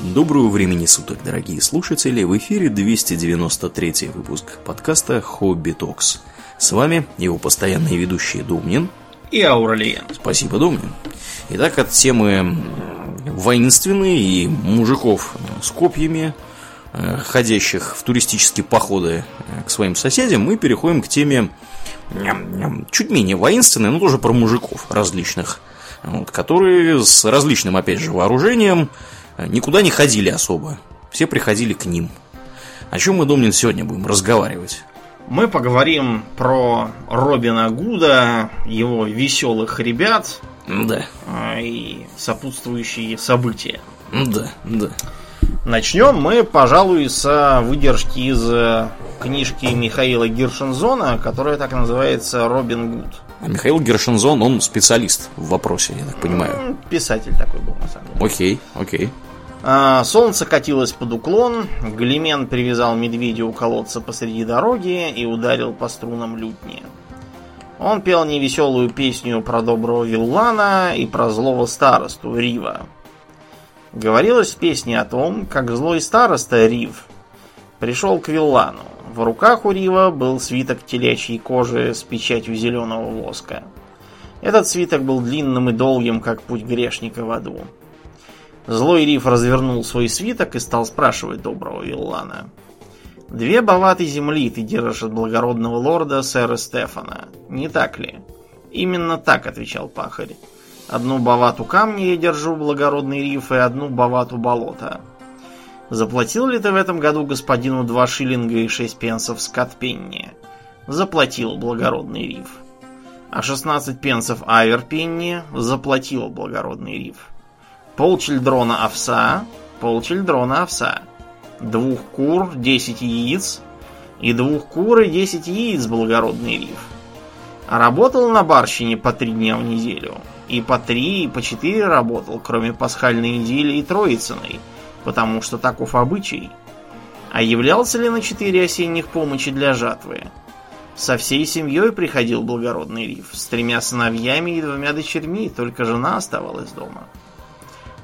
Доброго времени суток, дорогие слушатели! В эфире 293 выпуск подкаста «Хобби Токс». С вами его постоянные ведущие Домнин и Ауралиен. Спасибо, Домнин. Итак, от темы воинственные и мужиков с копьями, э, ходящих в туристические походы э, к своим соседям, мы переходим к теме чуть менее воинственной, но тоже про мужиков различных, вот, которые с различным, опять же, вооружением никуда не ходили особо. Все приходили к ним. О чем мы, Домнин, сегодня будем разговаривать? Мы поговорим про Робина Гуда, его веселых ребят да. А, и сопутствующие события. Да, да. Начнем мы, пожалуй, с выдержки из э, книжки Михаила Гершензона, которая так называется «Робин Гуд». А Михаил Гершензон, он специалист в вопросе, я так понимаю. Писатель такой был, на самом деле. Окей, окей. А, солнце катилось под уклон, Глимен привязал медведя у колодца посреди дороги и ударил по струнам лютни. Он пел невеселую песню про доброго Виллана и про злого старосту Рива. Говорилось в песне о том, как злой староста Рив пришел к Виллану. В руках у Рива был свиток телячьей кожи с печатью зеленого воска. Этот свиток был длинным и долгим, как путь грешника в аду. Злой Риф развернул свой свиток и стал спрашивать доброго Виллана. «Две баваты земли ты держишь от благородного лорда сэра Стефана, не так ли?» «Именно так», — отвечал пахарь. «Одну бавату камня я держу, благородный Риф, и одну бавату болота». «Заплатил ли ты в этом году господину два шиллинга и шесть пенсов скотпенни?» «Заплатил, благородный Риф». «А шестнадцать пенсов аверпенни?» «Заплатил, благородный Риф». Полчельдрона овса, полчельдрона овса. Двух кур, десять яиц. И двух кур и десять яиц, благородный риф. Работал на барщине по три дня в неделю. И по три, и по четыре работал, кроме пасхальной недели и троицыной, потому что таков обычай. А являлся ли на четыре осенних помощи для жатвы? Со всей семьей приходил благородный риф, с тремя сыновьями и двумя дочерьми, только жена оставалась дома.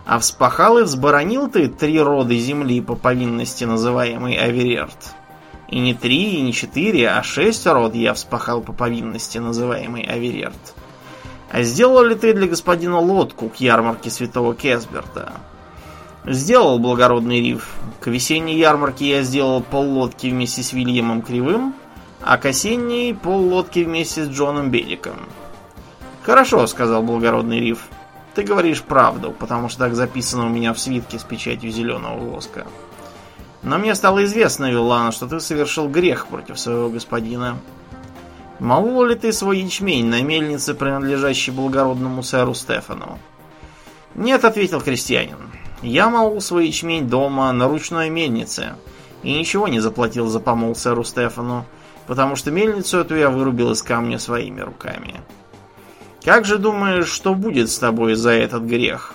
А вспахал и взборонил ты три рода земли по повинности, называемой Аверерт. И не три, и не четыре, а шесть род я вспахал по повинности, называемой Аверерт. А сделал ли ты для господина лодку к ярмарке святого Кесберта? Сделал благородный риф. К весенней ярмарке я сделал поллодки вместе с Вильямом Кривым, а к осенней поллодки вместе с Джоном Беликом. Хорошо, сказал благородный риф. Ты говоришь правду, потому что так записано у меня в свитке с печатью зеленого воска. Но мне стало известно, Вилана, что ты совершил грех против своего господина. Молол ли ты свой ячмень на мельнице, принадлежащей благородному сэру Стефану? Нет, ответил крестьянин. Я молол свой ячмень дома на ручной мельнице и ничего не заплатил за помол сэру Стефану, потому что мельницу эту я вырубил из камня своими руками. Как же думаешь, что будет с тобой за этот грех?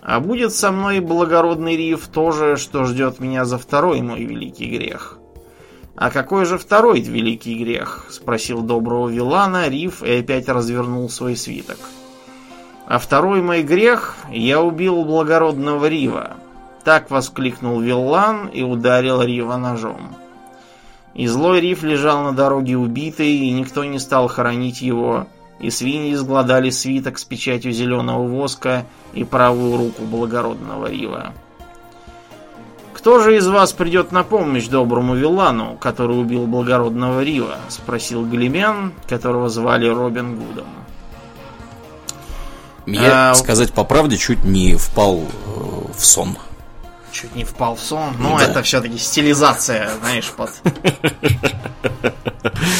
А будет со мной благородный риф то же, что ждет меня за второй мой великий грех. А какой же второй великий грех? Спросил доброго Вилана Риф и опять развернул свой свиток. А второй мой грех я убил благородного Рива. Так воскликнул Виллан и ударил Рива ножом. И злой Риф лежал на дороге убитый, и никто не стал хоронить его, и свиньи сгладали свиток с печатью зеленого воска и правую руку благородного Рива. «Кто же из вас придет на помощь доброму Вилану, который убил благородного Рива?» — спросил Глемян, которого звали Робин Гудом. Я, а, сказать по правде, чуть не впал э, в сон чуть не впал в сон. Но да. это все-таки стилизация, знаешь, под...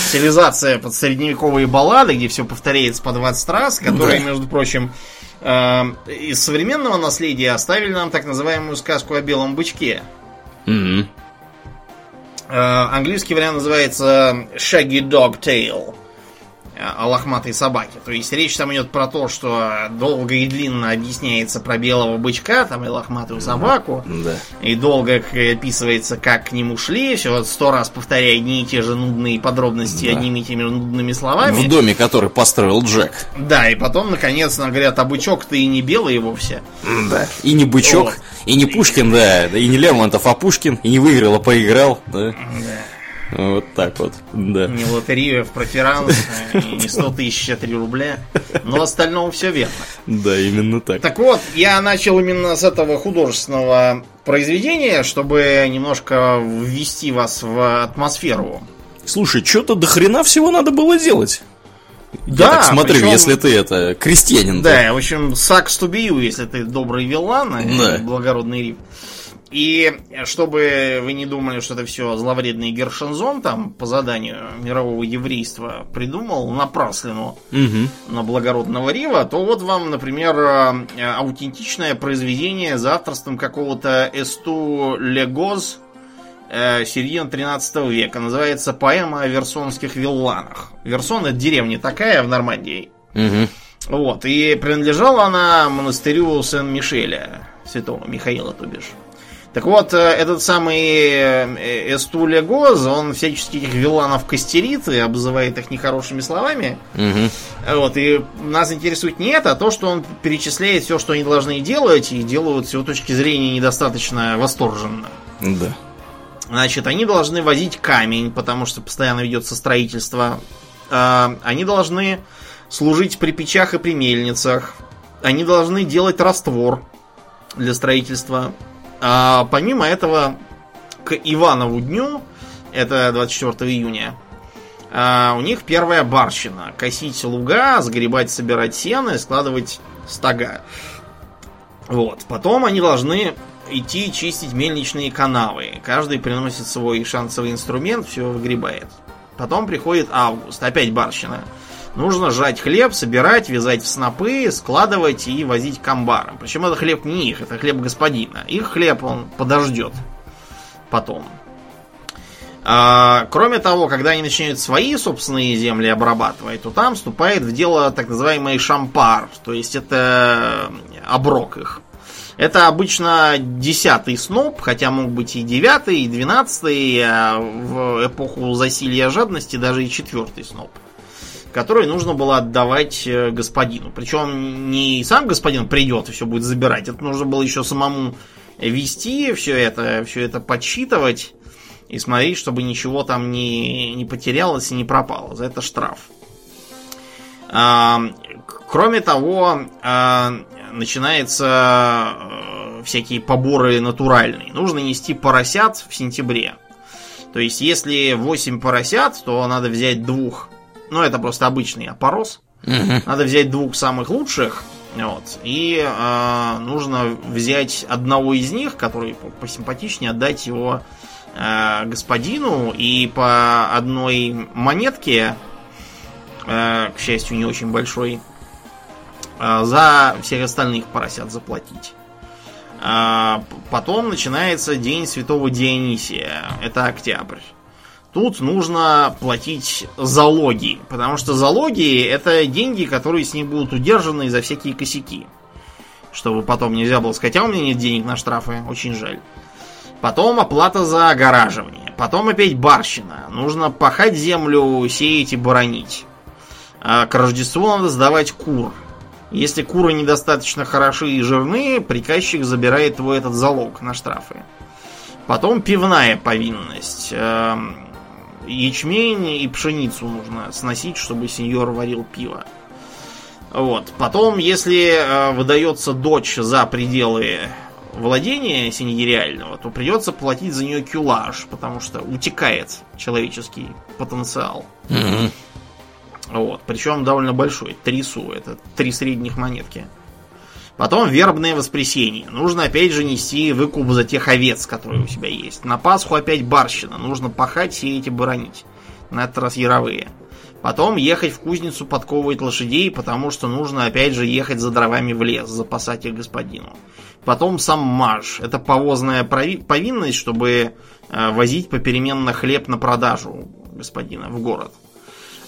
Стилизация под средневековые баллады, где все повторяется по 20 раз, которые, да. между прочим, э, из современного наследия оставили нам так называемую сказку о белом бычке. Mm-hmm. Э, английский вариант называется Shaggy Dog Tale. О лохматой собаке. То есть речь там идет про то, что долго и длинно объясняется про белого бычка, там и лохматую собаку. Да. И долго описывается, как к нему шли, все сто раз повторяя одни и те же нудные подробности Да. одними и теми же нудными словами. В доме, который построил Джек. Да, и потом, наконец, нам говорят, а бычок-то и не белый вовсе. Да. И не Бычок, Вот. и не Пушкин, да, да, и не Лермонтов, а Пушкин, и не выиграл, а поиграл, да. Вот так вот, да. Не лотерея в проферанс, не 100 тысяч, а 3 рубля. Но остального все верно. Да, именно так. Так вот, я начал именно с этого художественного произведения, чтобы немножко ввести вас в атмосферу. Слушай, что-то до хрена всего надо было делать. Да, Я так смотрю, причем- если ты это крестьянин. Да, в общем, сакс тубию, если ты добрый виллан, а Да. благородный риф. И чтобы вы не думали, что это все зловредный Гершензон там по заданию мирового еврейства придумал напраслину Мгм. на благородного Рива, то вот вам, например, э, аутентичное произведение за авторством какого-то Эсту Легоз э, середины 13 века. Называется «Поэма о версонских вилланах». Версон это деревня такая в Нормандии. Мгм. Вот, и принадлежала она монастырю Сен-Мишеля, святого Михаила, то бишь. Так вот, э, этот самый э, Эстуле Гоз, он всячески этих вилланов костерит и обзывает их нехорошими словами. Мгм. Вот, и нас интересует не это, а то, что он перечисляет все, что они должны делать, и делают с его точки зрения недостаточно восторженно. Да. Значит, они должны возить камень, потому что постоянно ведется строительство. А, Они должны служить при печах и при мельницах. Они должны делать раствор для строительства. А помимо этого, к Иванову дню, это 24 июня, а, у них первая барщина. Косить луга, сгребать, собирать сено и складывать стога. Вот. Потом они должны идти чистить мельничные канавы. Каждый приносит свой шансовый инструмент, все выгребает. Потом приходит август, опять барщина. Нужно жать хлеб, собирать, вязать в снопы, складывать и возить к амбарам. Причем это хлеб не их, это хлеб господина. Их хлеб он подождет потом. А, кроме того, когда они начинают свои собственные земли обрабатывать, то там вступает в дело так называемый шампар, то есть это оброк их. Это обычно десятый сноп, хотя мог быть и девятый, и двенадцатый, а в эпоху засилья жадности даже и четвертый сноп, который нужно было отдавать э, господину. Причем не сам господин придет и все будет забирать, это нужно было еще самому вести все это, все это подсчитывать и смотреть, чтобы ничего там не, не потерялось и не пропало. За это штраф. А, кроме того, а, начинаются э, всякие поборы натуральные. Нужно нести поросят в сентябре. То есть, если 8 поросят, то надо взять двух. Ну, это просто обычный опорос. Надо взять двух самых лучших. Вот, и э, нужно взять одного из них, который по- посимпатичнее, отдать его э, господину и по одной монетке, э, к счастью, не очень большой, э, за всех остальных поросят заплатить. П- потом начинается День Святого Дионисия. Это октябрь. Тут нужно платить залоги, потому что залоги это деньги, которые с них будут удержаны за всякие косяки. Чтобы потом нельзя было сказать, а у меня нет денег на штрафы, очень жаль. Потом оплата за огораживание. Потом опять барщина. Нужно пахать землю, сеять и боронить. А к Рождеству надо сдавать кур. Если куры недостаточно хороши и жирные, приказчик забирает твой этот залог на штрафы. Потом пивная повинность. Эм, Ячмень и пшеницу нужно сносить, чтобы сеньор варил пиво. Вот. Потом, если э, выдается дочь за пределы владения синегериального, то придется платить за нее кюлаж, потому что утекает человеческий потенциал. Мгм. Вот. Причем довольно большой. Три су. Это три средних монетки. Потом вербное воскресенье. Нужно опять же нести выкуп за тех овец, которые у тебя есть. На Пасху опять барщина. Нужно пахать, сеять и боронить. На этот раз яровые. Потом ехать в кузницу подковывать лошадей, потому что нужно опять же ехать за дровами в лес, запасать их господину. Потом сам маж. Это повозная повинность, чтобы э, возить попеременно хлеб на продажу господина в город.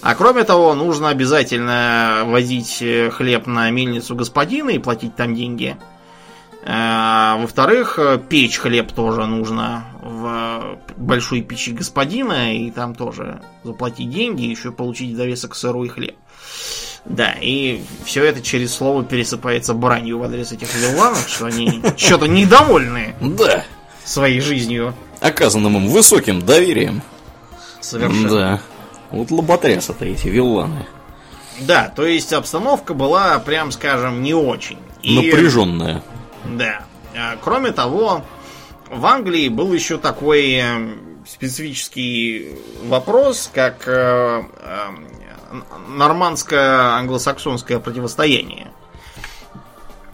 А кроме того, нужно обязательно возить э, хлеб на мельницу господина и платить там деньги. А, во-вторых, печь хлеб тоже нужно в большой печи господина, и там тоже заплатить деньги, еще получить довесок сырой хлеб. Да, и все это через слово пересыпается бранью в адрес этих вилланов, что они что-то недовольны Да. своей жизнью. Оказанным им высоким доверием. Совершенно. Да. Вот лоботрясы-то эти вилланы. Да, то есть обстановка была, прям скажем, не очень. И- Напряженная. Да. А, Кроме того, в Англии был еще такой э, специфический вопрос, как э, э, нормандско-англосаксонское противостояние.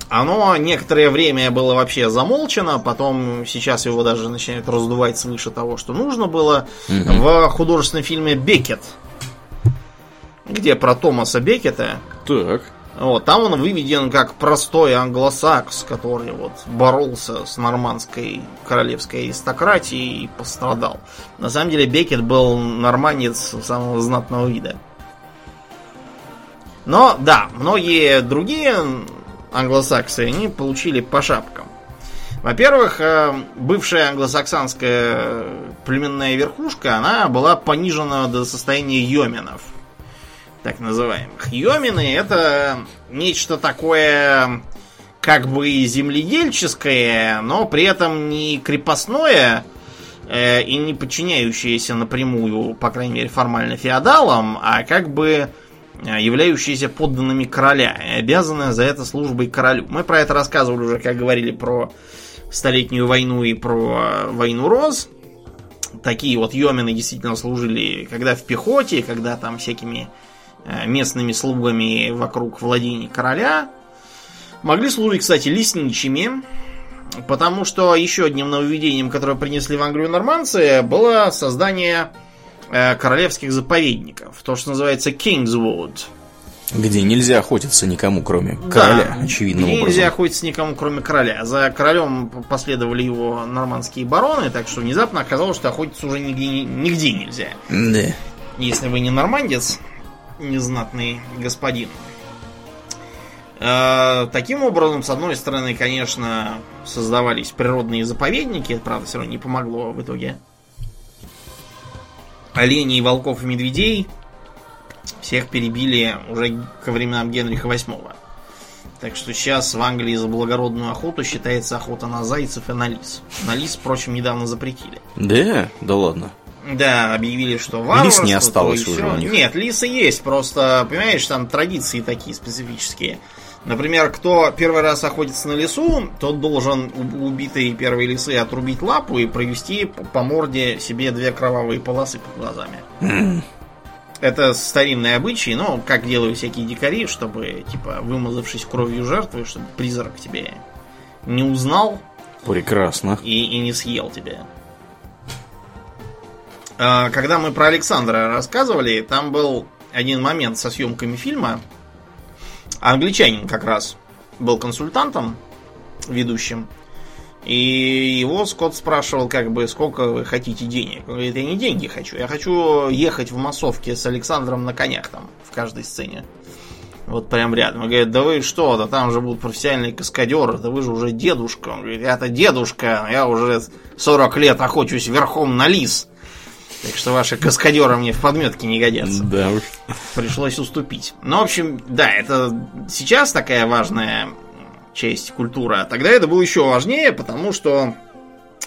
Оно некоторое время было вообще замолчено, потом сейчас его даже начинают раздувать свыше того, что нужно было. Мгм. В художественном фильме «Бекет», где про Томаса Бекета, Так. вот, там он выведен как простой англосакс, который вот боролся с нормандской королевской аристократией и пострадал. На самом деле Бекет был норманец самого знатного вида. Но, да, многие другие англосаксы, они получили по шапкам. Во-первых, э, бывшая англосаксонская племенная верхушка, она была понижена до состояния йоменов так называемых. Йомины это нечто такое как бы земледельческое, но при этом не крепостное э, и не подчиняющееся напрямую, по крайней мере, формально феодалам, а как бы являющиеся подданными короля и обязанные за это службой королю. Мы про это рассказывали уже, как говорили про Столетнюю войну и про э, войну роз. Такие вот йомены действительно служили, когда в пехоте, когда там всякими э, местными слугами вокруг владений короля. Могли служить, кстати, лесничими, потому что еще одним нововведением, которое принесли в Англию нормандцы, было создание э, королевских заповедников. То, что называется Kingswood. Где нельзя охотиться никому, кроме Да, короля, очевидным где образом. нельзя охотиться никому, кроме короля. За королем последовали его нормандские бароны, так что внезапно оказалось, что охотиться уже нигде, нигде нельзя. Да. Если вы не нормандец, незнатный господин. Э, Таким образом, с одной стороны, конечно, создавались природные заповедники, это, правда, все равно не помогло в итоге. Оленей, волков и медведей всех перебили уже ко временам Генриха VIII. Так что сейчас в Англии за благородную охоту считается охота на зайцев и на лис. На лис, впрочем, недавно запретили. Да? Да ладно. Да, объявили, что варварство. Лис не осталось уже у них. Нет, лисы есть, просто, понимаешь, там традиции такие специфические. Например, кто первый раз охотится на лесу, тот должен убитой первой лисы отрубить лапу и провести по по морде себе две кровавые полосы под глазами. Это старинные обычаи, но как делают всякие дикари, чтобы, типа, вымазавшись кровью жертвы, чтобы призрак тебе не узнал, Прекрасно. и, и не съел тебя. А, Когда мы про Александра рассказывали, там был один момент со съемками фильма. Англичанин как раз был консультантом, ведущим. И его Скотт спрашивал, как бы, сколько вы хотите денег. Он говорит, я не деньги хочу, я хочу ехать в массовке с Александром на конях там, в каждой сцене. Вот прям рядом. Он говорит, да вы что, да там же будут профессиональные каскадеры, да вы же уже дедушка. Он говорит, я-то дедушка, я уже 40 лет охочусь верхом на лис. Так что ваши каскадеры мне в подметке не годятся. Да уж. Пришлось уступить. Ну, в общем, да, это сейчас такая важная часть культуры. А тогда это было еще важнее, потому что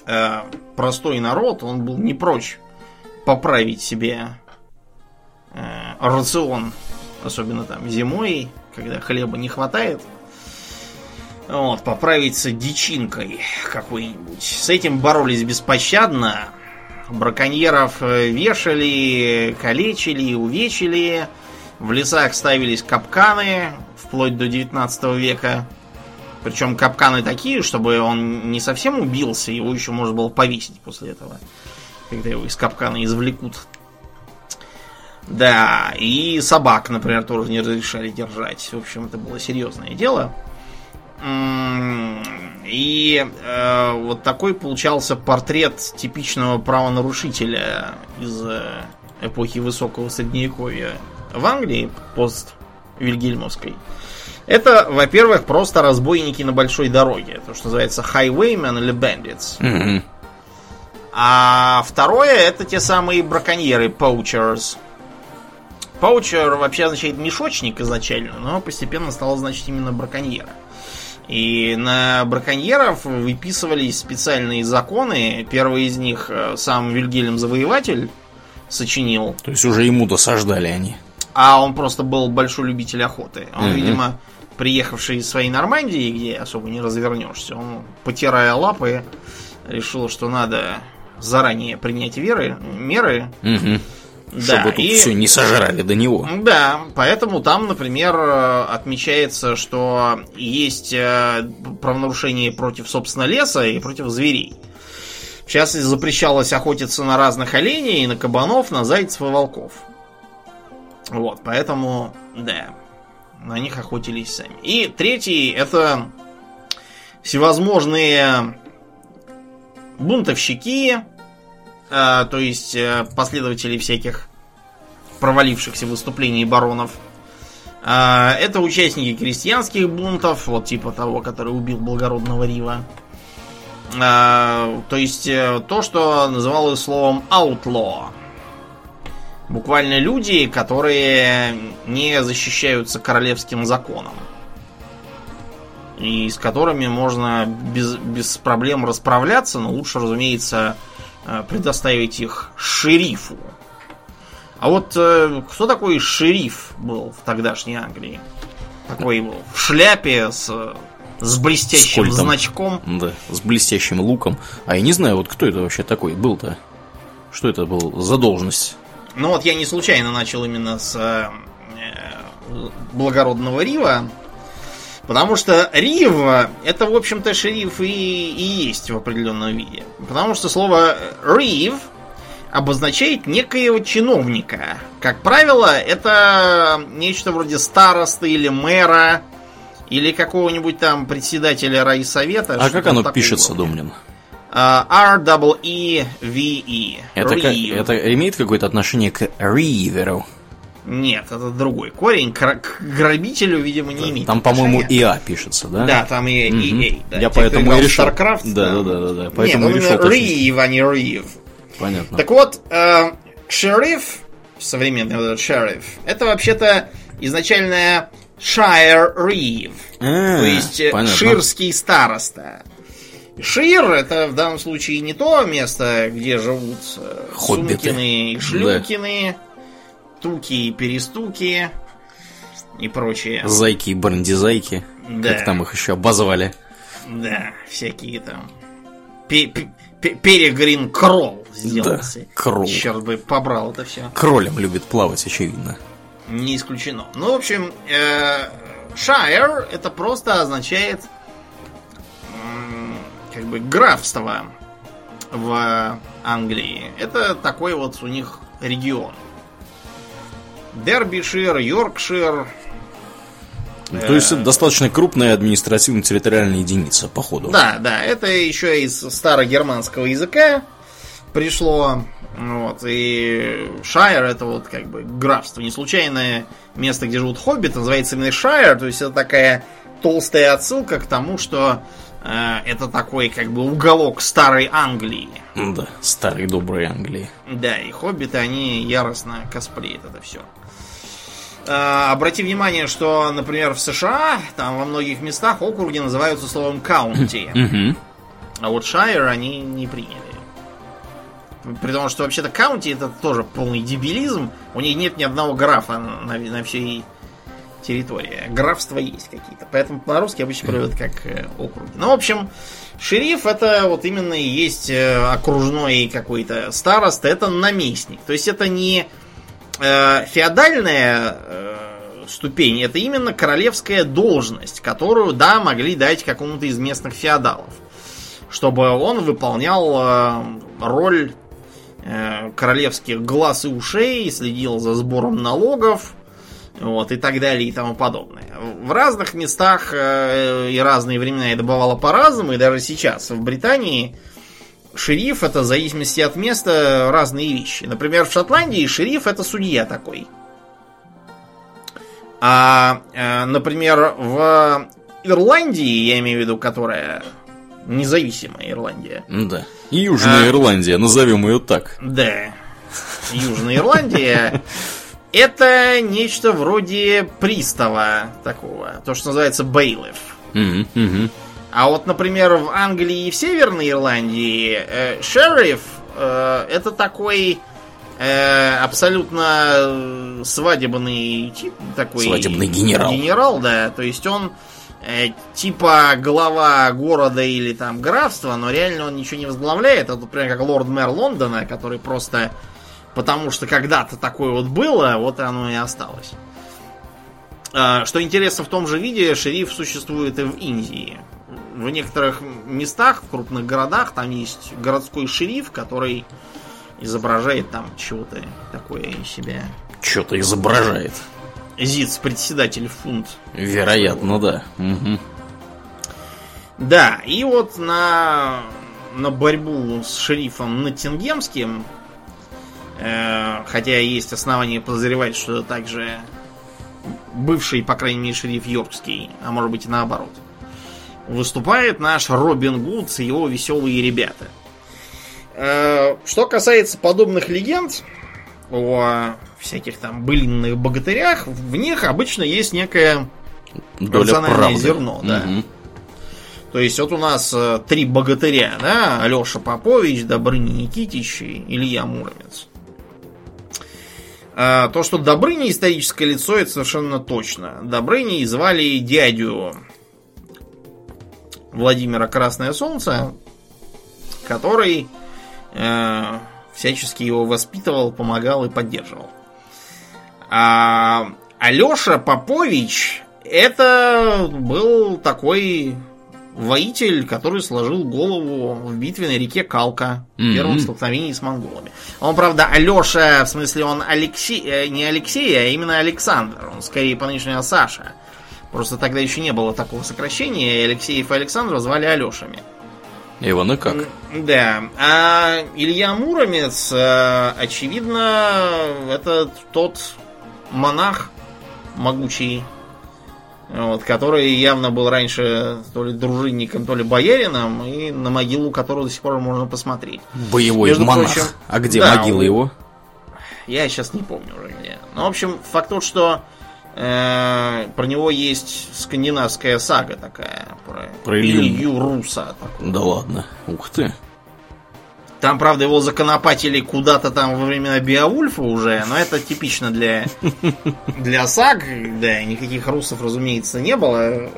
э, простой народ, он был не прочь поправить себе э, рацион, особенно там зимой, когда хлеба не хватает. Вот, поправиться дичинкой какой-нибудь. С этим боролись беспощадно. Браконьеров э, вешали, калечили, увечили. В лесах ставились капканы вплоть до 19 века. Причем капканы такие, чтобы он не совсем убился, его еще можно было повесить после этого. Когда его из капкана извлекут. Да, и собак, например, тоже не разрешали держать. В общем, это было серьезное дело. И э, вот такой получался портрет типичного правонарушителя из э, эпохи высокого средневековья в Англии пост Вильгельмовской, это, во-первых, просто разбойники на большой дороге. То, что называется highwaymen или bandits. Мгм. А второе, это те самые браконьеры, poachers. Поучер вообще означает мешочник изначально, но постепенно стало значить именно браконьера. И на браконьеров выписывались специальные законы. Первый из них э, сам Вильгельм Завоеватель сочинил. То есть уже ему досаждали они. А он просто был большой любитель охоты. Он, Мгм. видимо, приехавший из своей Нормандии, где особо не развернешься, он, потирая лапы, решил, что надо заранее принять веры, меры. Да, Чтобы тут и- все не сожрали до него. Да, поэтому там, например, э, отмечается, что есть э, правонарушение против, собственно, леса и против зверей. В частности, запрещалось охотиться на разных оленей, на кабанов, на зайцев и волков. Вот, поэтому, да, на них охотились сами. И третий, это всевозможные бунтовщики, то есть э, последователи всяких провалившихся выступлений баронов. А, Это участники крестьянских бунтов, вот типа того, который убил благородного Рива. То есть э, то, что называлось словом outlaw. Буквально люди, которые не защищаются королевским законом. И с которыми можно без, без проблем расправляться, но лучше, разумеется, э, предоставить их шерифу. А вот э, кто такой шериф был в тогдашней Англии? Такой был в шляпе с, с блестящим кольтом. значком. Да, с блестящим луком. А я не знаю, вот кто это вообще такой был-то. Что это был за должность? Ну вот я не случайно начал именно с э, э, благородного Рива. Потому что Рив это, в общем-то, шериф и, и есть в определенном виде. Потому что слово Рив обозначает некоего чиновника. Как правило, это нечто вроде старосты или мэра, или какого-нибудь там председателя райсовета. А как оно пишется? А, R-E-E-V-E. Это, как- Reeve. это имеет какое-то отношение к Риверу? Нет, это другой корень. К, к грабителю, видимо, не имеет. Там, по-моему. ИА пишется, да? Да, там и, и, и, да. Я Те, поэтому и решил. StarCraft, Да, да, да, да, да. Поэтому Нет, и он решил. Рив, а не Рив. Понятно. Так вот, э, шериф, современный вот этот шериф, это вообще-то изначально Shire Reeve. А, То есть э, понятно. ширский староста. Шир это в данном случае не то место, где живут э, Хоббиты. Сумкины и Шлюкины, Туки и Перестуки и прочее. Зайки и бандизайки. Да. Как там их еще обозвали. Да, всякие там. Пе- пе- пе- Перегрин Кролл сделался. Да, Кролл. Черт бы побрал это все. Кролем любит плавать, очевидно. Не исключено. Ну, в общем, э, Shire это просто означает как бы графство в Англии. Это такой вот у них регион. Дербишир, Йоркшир. То есть это достаточно крупная административно-территориальная единица, походу. Да, да, это еще из старогерманского языка пришло. Вот, и Шайер это вот как бы графство. Не случайное место, где живут хоббиты, называется именно Шайер. То есть это такая толстая отсылка к тому, что э, это такой как бы уголок старой Англии. Да, старой доброй Англии. Да, и хоббиты, они яростно косплеят это все. Обрати внимание, что, например, в США, там во многих местах округи называются словом каунти. Угу. А вот Шайер они не приняли. При том, что вообще-то каунти это тоже полный дебилизм. У них нет ни одного графа на, на всей территории. Графства есть какие-то. Поэтому по-русски обычно переводят как э, округи. Ну, в общем, шериф это вот именно и есть э, окружной какой-то староста. Это наместник. То есть это не э, феодальная э, ступень, это именно королевская должность, которую, да, могли дать какому-то из местных феодалов чтобы он выполнял э, роль э, королевских глаз и ушей, следил за сбором налогов, вот, и так далее, и тому подобное. В разных местах э, и разные времена это бывало по-разному, и даже сейчас в Британии шериф это в зависимости от места разные вещи. Например, в Шотландии шериф это судья такой. А, э, например, в Ирландии, я имею в виду, которая независимая Ирландия. Да. Южная А. Ирландия, назовем ее так. Да. Южная Ирландия. Это нечто вроде пристава такого. То, что называется бейлиф. Мгм, мгм. А вот, например, в Англии и в Северной Ирландии э, шериф э, это такой э, абсолютно э, свадебный тип, такой Свадебный генерал. Генерал, да. То есть он э, типа глава города или там графства, но реально он ничего не возглавляет. Это, например, как лорд-мэр Лондона, который просто потому что когда-то такое вот было, вот оно и осталось. А, Что интересно, в том же виде шериф существует и в Индии. В некоторых местах, в крупных городах, там есть городской шериф, который изображает там чего-то такое из себя. Что-то изображает. Зиц, председатель фунт. Вероятно, да. Мгм. Да, и вот на, на борьбу с шерифом Ноттингемским, э, хотя есть основания подозревать, что это также бывший, по крайней мере, шериф Йоркский, а может быть и наоборот, выступает наш Робин Гуд и его веселые ребята. Э, что касается подобных легенд о всяких там былинных богатырях, в них обычно есть некая Доля Рациональное правды. зерно, да. Мгм. То есть вот у нас э, три богатыря, да, Алеша Попович, Добрыня Никитич и Илья Муромец. А, то, что Добрыня историческое лицо, это совершенно точно. Добрыней звали дядю Владимира Красное Солнце, который э, всячески его воспитывал, помогал и поддерживал. А Алеша Попович это был такой воитель, который сложил голову в битве на реке Калка в Мгм. первом столкновении с монголами. Он, правда, Алеша, в смысле, он Алексей, э, не Алексей, а именно Александр. Он скорее по нынешнему Саша. Просто тогда еще не было такого сокращения, и Алексеев и Александров звали Алешами. Иван и как? Да. А Илья Муромец, э, очевидно, это тот монах могучий, вот, который явно был раньше то ли дружинником, то ли боярином, и на могилу которого до сих пор можно посмотреть. Боевой Между монах. прочим, а где да, могила он- его? Я сейчас не помню уже где. Ну, в общем, факт тот, что про него есть скандинавская сага такая. Про, Про Илью. Илью Руса. такого. Да ладно. Ух ты. Там, правда, его законопатили куда-то там во времена Биовульфа уже, но это типично для, для саг. Да, никаких русов, разумеется, не было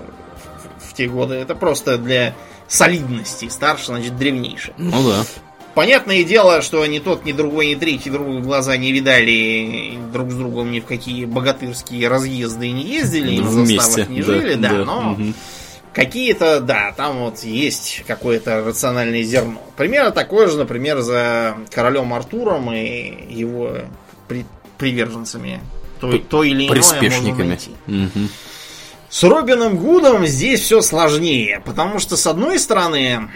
в те годы. Это просто для солидности. Старше, значит, древнейший. Ну да. Понятное дело, что ни тот, ни другой, ни третий друг в глаза не видали друг с другом ни в какие богатырские разъезды не ездили, на Вместе. заставах не да, жили, да, да. но Мгм. Какие-то, да, там вот есть какое-то рациональное зерно. Примерно такое же, например, за королем Артуром и его при- приверженцами. То, П- то или иное можно Приспешниками. найти. Мгм. С Робином Гудом здесь все сложнее, потому что, с одной стороны,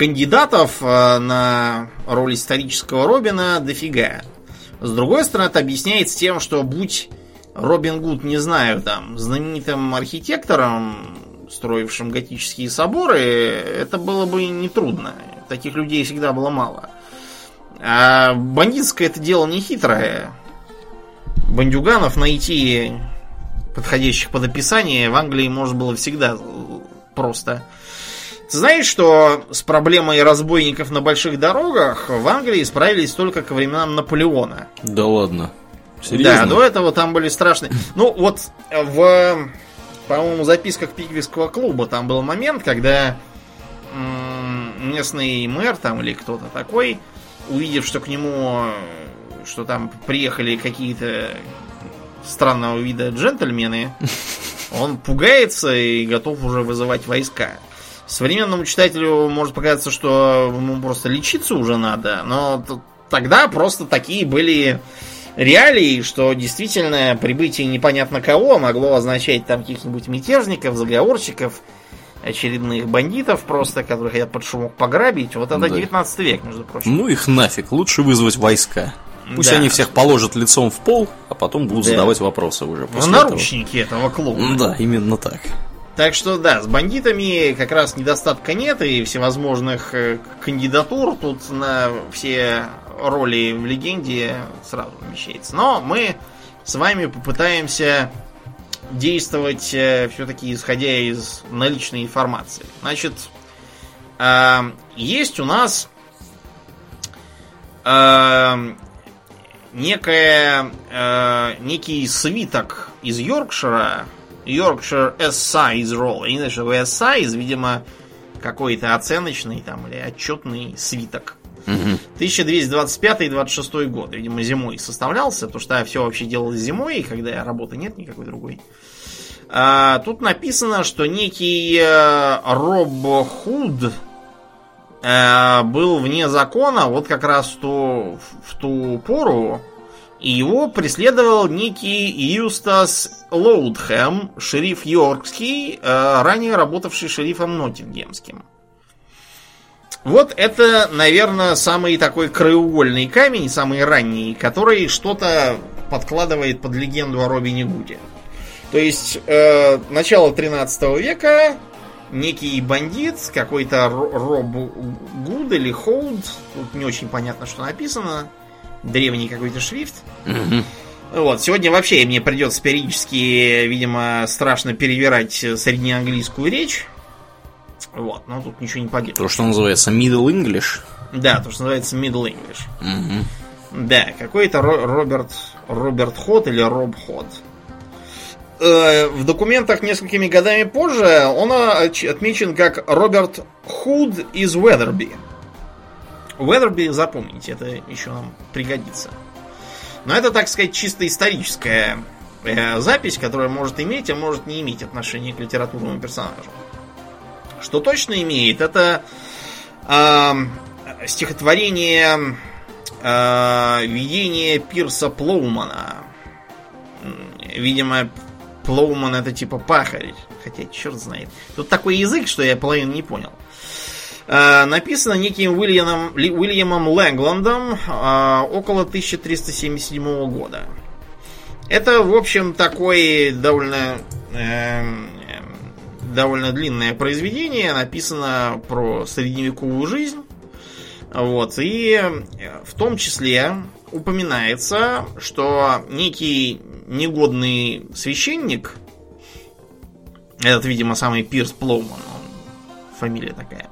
кандидатов э, на роль исторического Робина дофига. С другой стороны, это объясняется тем, что будь Робин Гуд, не знаю, там, знаменитым архитектором, строившим готические соборы, это было бы нетрудно. Таких людей всегда было мало. А бандитское это дело не хитрое. Бандюганов найти подходящих под описание в Англии можно было всегда просто. Знаешь, что с проблемой разбойников на больших дорогах в Англии справились только ко временам Наполеона? Да ладно. Серьезно? Да, до этого там были страшные. Ну, вот в, по-моему, записках Пиквиского клуба там был момент, когда м, местный мэр там или кто-то такой, увидев, что к нему, э, что там приехали какие-то странного вида джентльмены, он пугается и готов уже вызывать войска. Современному читателю может показаться, что ему просто лечиться уже надо, но тогда просто такие были реалии, что действительно прибытие непонятно кого могло означать там каких-нибудь мятежников, заговорщиков, очередных бандитов просто, которые хотят под шумок пограбить. Вот это Да. 19 век, между прочим. Ну их нафиг. Лучше вызвать войска. Пусть Да. они всех положат лицом в пол, а потом будут Да. задавать вопросы уже В после этого. наручники этого клоуна. Да, именно так. Так что да, с бандитами как раз недостатка нет и всевозможных э, кандидатур тут на все роли в легенде сразу намечается. Но мы с вами попытаемся действовать все-таки исходя из наличной информации. Значит, э, есть у нас э, некая, э, некий свиток из Йоркшира, Yorkshire Assize Roll. Я не знаю, что такое Assize, видимо, какой-то оценочный там или отчетный свиток. 1225-26 год, видимо, зимой составлялся, потому что все вообще делалось зимой, когда работы нет никакой другой. А, тут написано, что некий э, Роб Худ э, был вне закона вот как раз ту, в ту пору, и его преследовал некий Юстас Лоудхэм, шериф Йоркский, э, ранее работавший шерифом Ноттингемским. Вот это, наверное, самый такой краеугольный камень, самый ранний, который что-то подкладывает под легенду о Робине Гуде. То есть, э, начало 13 века, некий бандит, какой-то Ро- Роб Гуд или Хоуд, тут не очень понятно, что написано, древний какой-то шрифт. Вот, сегодня вообще мне придется периодически, видимо, страшно перевирать среднеанглийскую речь. Вот, но тут ничего не поделаешь. То, что называется Middle English. Да, то, что называется Middle English. Мгм. Да, какой-то Ро- Роберт, Роберт Ход или Роб Ход. Э, В документах несколькими годами позже он отмечен как Роберт Худ из Уэдерби. Уэдерби, запомните, это еще нам пригодится. Но это, так сказать, чисто историческая э, запись, которая может иметь, а может не иметь отношения к литературному персонажу. Что точно имеет, это эм, стихотворение э, видение Пирса Плоумана. Видимо, Плоуман это типа пахарь. Хотя, черт знает. Тут такой язык, что я половину не понял. Э, написано неким Уильямом, Уильямом Лэнгландом э, около 1377 года. Это, в общем, такой довольно эм, эм, довольно длинное произведение, написано про средневековую жизнь. Вот, и э, в том числе упоминается, что некий негодный священник, этот, видимо, самый Пирс Плоуман, фамилия такая,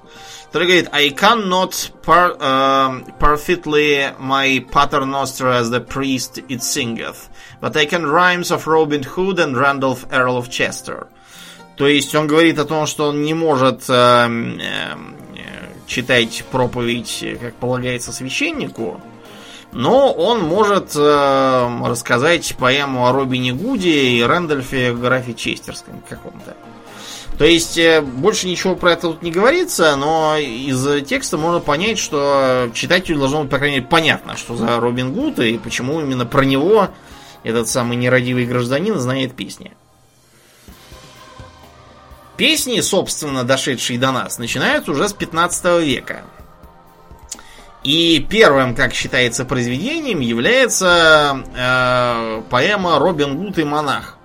который говорит, I cannot par, um, perfectly my paternoster as the priest it singeth, but I can rhymes of Robin Hood and Randolph Earl of Chester. То есть он говорит о том, что он не может эм, эм, э, читать проповедь, э, как полагается священнику, но он может эм, рассказать поэму о Робине Гуде и Рэндольфе графе Честерском каком-то. То есть э, больше ничего про это тут не говорится, но из текста можно понять, что читателю должно быть, по крайней мере, понятно, что за Робин Гуд и почему именно про него этот самый нерадивый гражданин знает песни. Песни, собственно, дошедшие до нас, начинаются уже с 15 века. И первым, как считается, произведением является э, поэма Робин Гуд и монах.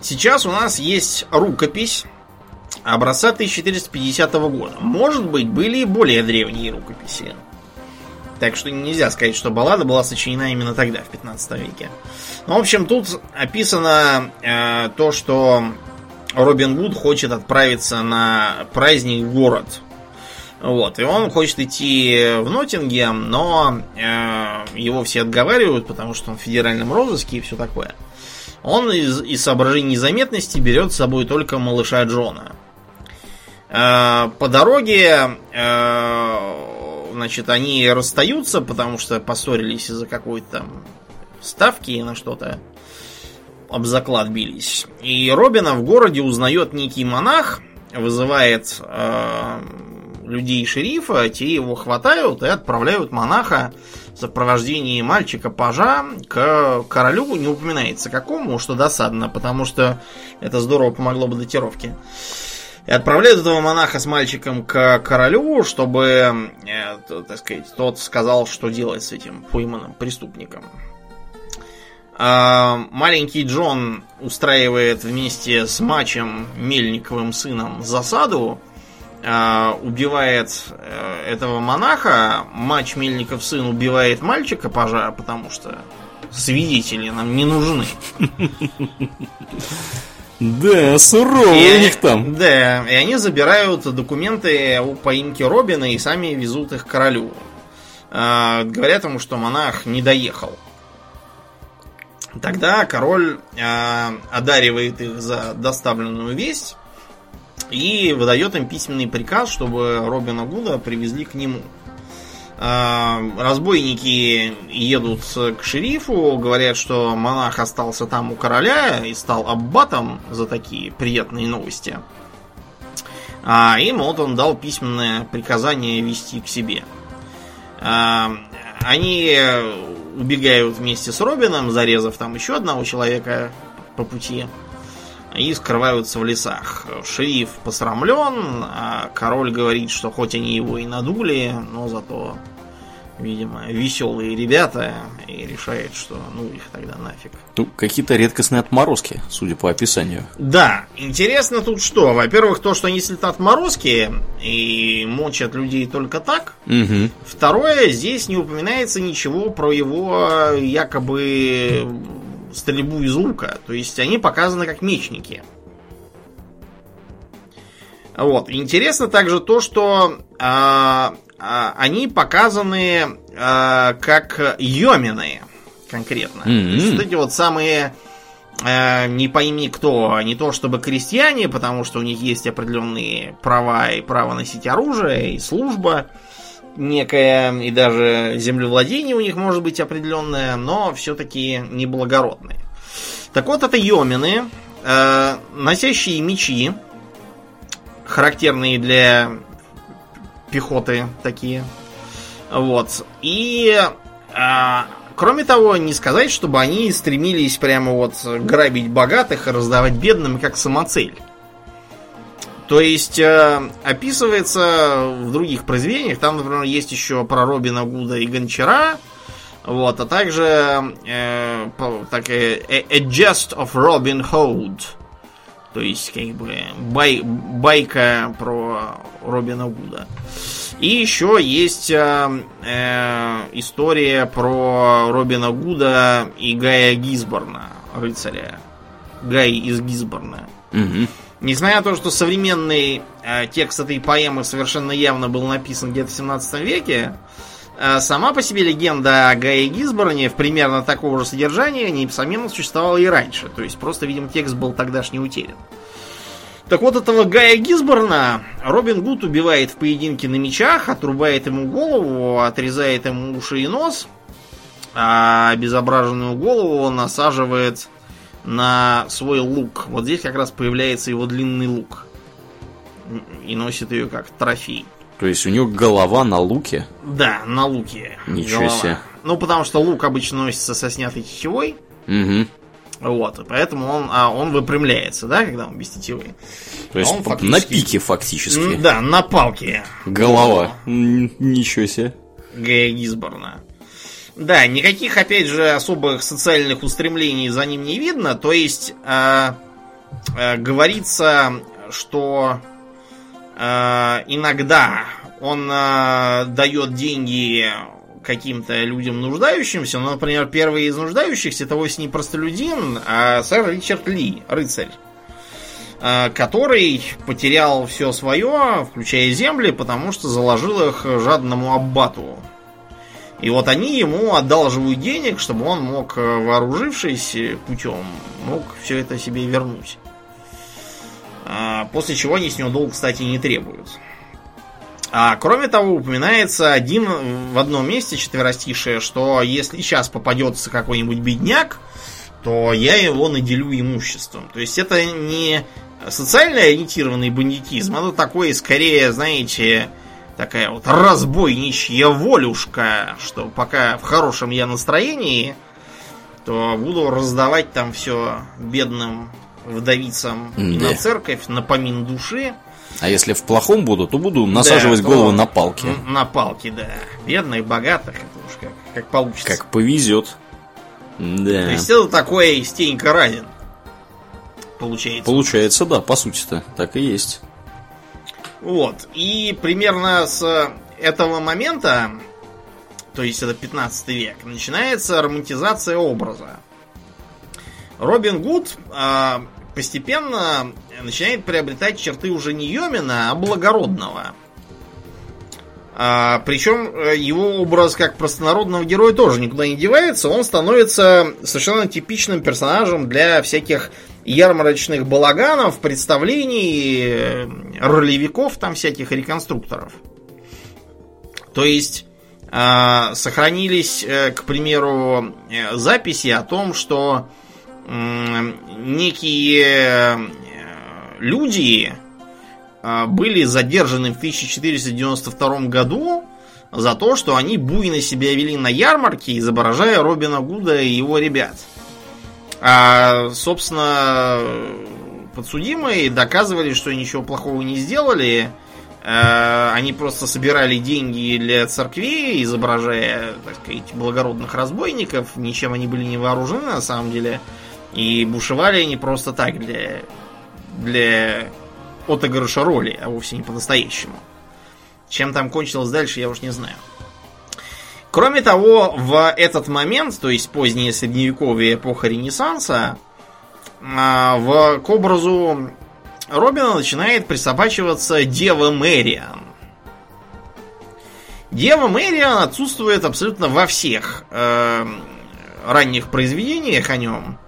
Сейчас у нас есть рукопись образца 1450 года. Может быть, были и более древние рукописи. Так что нельзя сказать, что баллада была сочинена именно тогда, в 15 веке. Ну, в общем, тут описано э, то, что Робин Гуд хочет отправиться на праздник в город. Вот, и он хочет идти в Ноттингем, но э, его все отговаривают, потому что он в федеральном розыске и все такое. Он из, из соображений незаметности берет с собой только малыша Джона. Э, по дороге, э, значит, они расстаются, потому что поссорились из-за какой-то ставки на что-то. Об заклад бились. И Робина в городе узнает некий монах, вызывает э, людей шерифа, те его хватают и отправляют монаха сопровождении мальчика-пажа к королю. Не упоминается какому, что досадно, потому что это здорово помогло бы датировке. И отправляют этого монаха с мальчиком к королю, чтобы, э, так сказать, тот сказал, что делать с этим пойманным преступником. А маленький Джон устраивает вместе с мачем Мельниковым сыном засаду, а, убивает э, этого монаха, мач Мельников сын убивает мальчика пожара, потому что свидетели нам не нужны. Да, сурово у них там. Да, и они забирают документы о поимке Робина и сами везут их к королю. А, говорят ему, что монах не доехал. Тогда король а, одаривает их за доставленную весть и выдает им письменный приказ, чтобы Робина Гуда привезли к нему. А, разбойники едут к шерифу, говорят, что монах остался там у короля и стал аббатом за такие приятные новости. А им вот он дал письменное приказание вести к себе. А, они убегают вместе с Робином, зарезав там еще одного человека по пути и скрываются в лесах. Шериф посрамлен, а король говорит, что хоть они его и надули, но зато, видимо, веселые ребята, и решает, что ну их тогда нафиг. Ну, какие-то редкостные отморозки, судя по описанию. Да, интересно тут что? Во-первых, то, что они слетат отморозки и мочат людей только так. Угу. Второе, здесь не упоминается ничего про его якобы стрельбу из лука. То есть они показаны как мечники. Вот. Интересно также то, что а, они показаны а, как йомины конкретно. Mm-hmm. То есть вот эти вот самые а, не пойми кто, не то чтобы крестьяне, потому что у них есть определенные права и право носить оружие, и служба некое, и даже землевладение у них может быть определенное, но все-таки неблагородные. Так вот, это йомины, э, носящие мечи, характерные для пехоты такие. Вот. И э, кроме того, не сказать, чтобы они стремились прямо вот грабить богатых и раздавать бедным как самоцель. То есть э, описывается в других произведениях, там, например, есть еще про Робина Гуда и Гончара, вот, а также э, так, э, A Jest of Robin Hood, то есть как бы бай, байка про Робина Гуда. И еще есть э, э, история про Робина Гуда и Гая Гизборна, рыцаря. Гай из Гизборна. Угу. Несмотря на то, что современный э, текст этой поэмы совершенно явно был написан где-то в 17 веке, э, сама по себе легенда о Гае Гизборне в примерно такого же содержания, несомненно, существовала и раньше. То есть просто, видимо, текст был тогдашний утерян. Так вот, этого Гая Гизборна Робин Гуд убивает в поединке на мечах, отрубает ему голову, отрезает ему уши и нос, а обезображенную голову он насаживает на свой лук. Вот здесь как раз появляется его длинный лук. И носит ее как трофей. То есть у него голова на луке? Да, на луке. Ничего голова. себе. Ну, потому что лук обычно носится со снятой тетивой. Угу. Вот, и поэтому он, а, он выпрямляется, да, когда он без тетивы. То есть фактически... на пике фактически. Да, на палке. Голова. Ничего себе. Гая Гизборна. Да, никаких, опять же, особых социальных устремлений за ним не видно. То есть э, э, говорится, что э, иногда он э, дает деньги каким-то людям нуждающимся. Ну, например, первый из нуждающихся это вовсе не простолюдин, а сэр Ричард Ли, рыцарь э, который потерял все свое, включая земли, потому что заложил их жадному аббату и вот они ему одалживают денег, чтобы он мог, э, вооружившись путем, мог все это себе вернуть. А, после чего они с него долг, кстати, не требуют. А кроме того, упоминается один в одном месте четверостишее, что если сейчас попадется какой-нибудь бедняк, то я его наделю имуществом. То есть это не социально ориентированный бандитизм, это такой, скорее, знаете, такая вот разбойничья волюшка, что пока в хорошем я настроении, то буду раздавать там все бедным вдовицам mm, на церковь, на помин души. А если в плохом буду, то буду насаживать Да, голову то- на палки. На палки, да. Бедных, богатых, это уж как, как получится. Как повезет. То Да. есть это такой Стенька Разин. Получается. Получается, да, по сути-то, так и есть. Вот. И примерно с этого момента, то есть это 15 век, начинается романтизация образа. Робин Гуд а, постепенно начинает приобретать черты уже не Йомина, а благородного. А, причем э, его образ как простонародного героя тоже никуда не девается. Он становится совершенно типичным персонажем для всяких ярмарочных балаганов, представлений, э, ролевиков, там всяких реконструкторов. То есть а, сохранились, э, к примеру, э, записи о том, что м, некие э, люди э, были задержаны в 1492 году за то, что они буйно себя вели на ярмарке, изображая Робина Гуда и его ребят. А, собственно, подсудимые доказывали, что ничего плохого не сделали. Э, Они просто собирали деньги для церквей, изображая, так сказать, благородных разбойников. Ничем они были не вооружены, на самом деле. И бушевали они просто так, для, для отыгрыша роли, а вовсе не по-настоящему. Чем там кончилось дальше, я уж не знаю. Кроме того, в этот момент, то есть позднее средневековье, эпоха Ренессанса, а, в, к образу Робина начинает присобачиваться Дева Мэриан. Дева Мэриан отсутствует абсолютно во всех э, ранних произведениях о нем.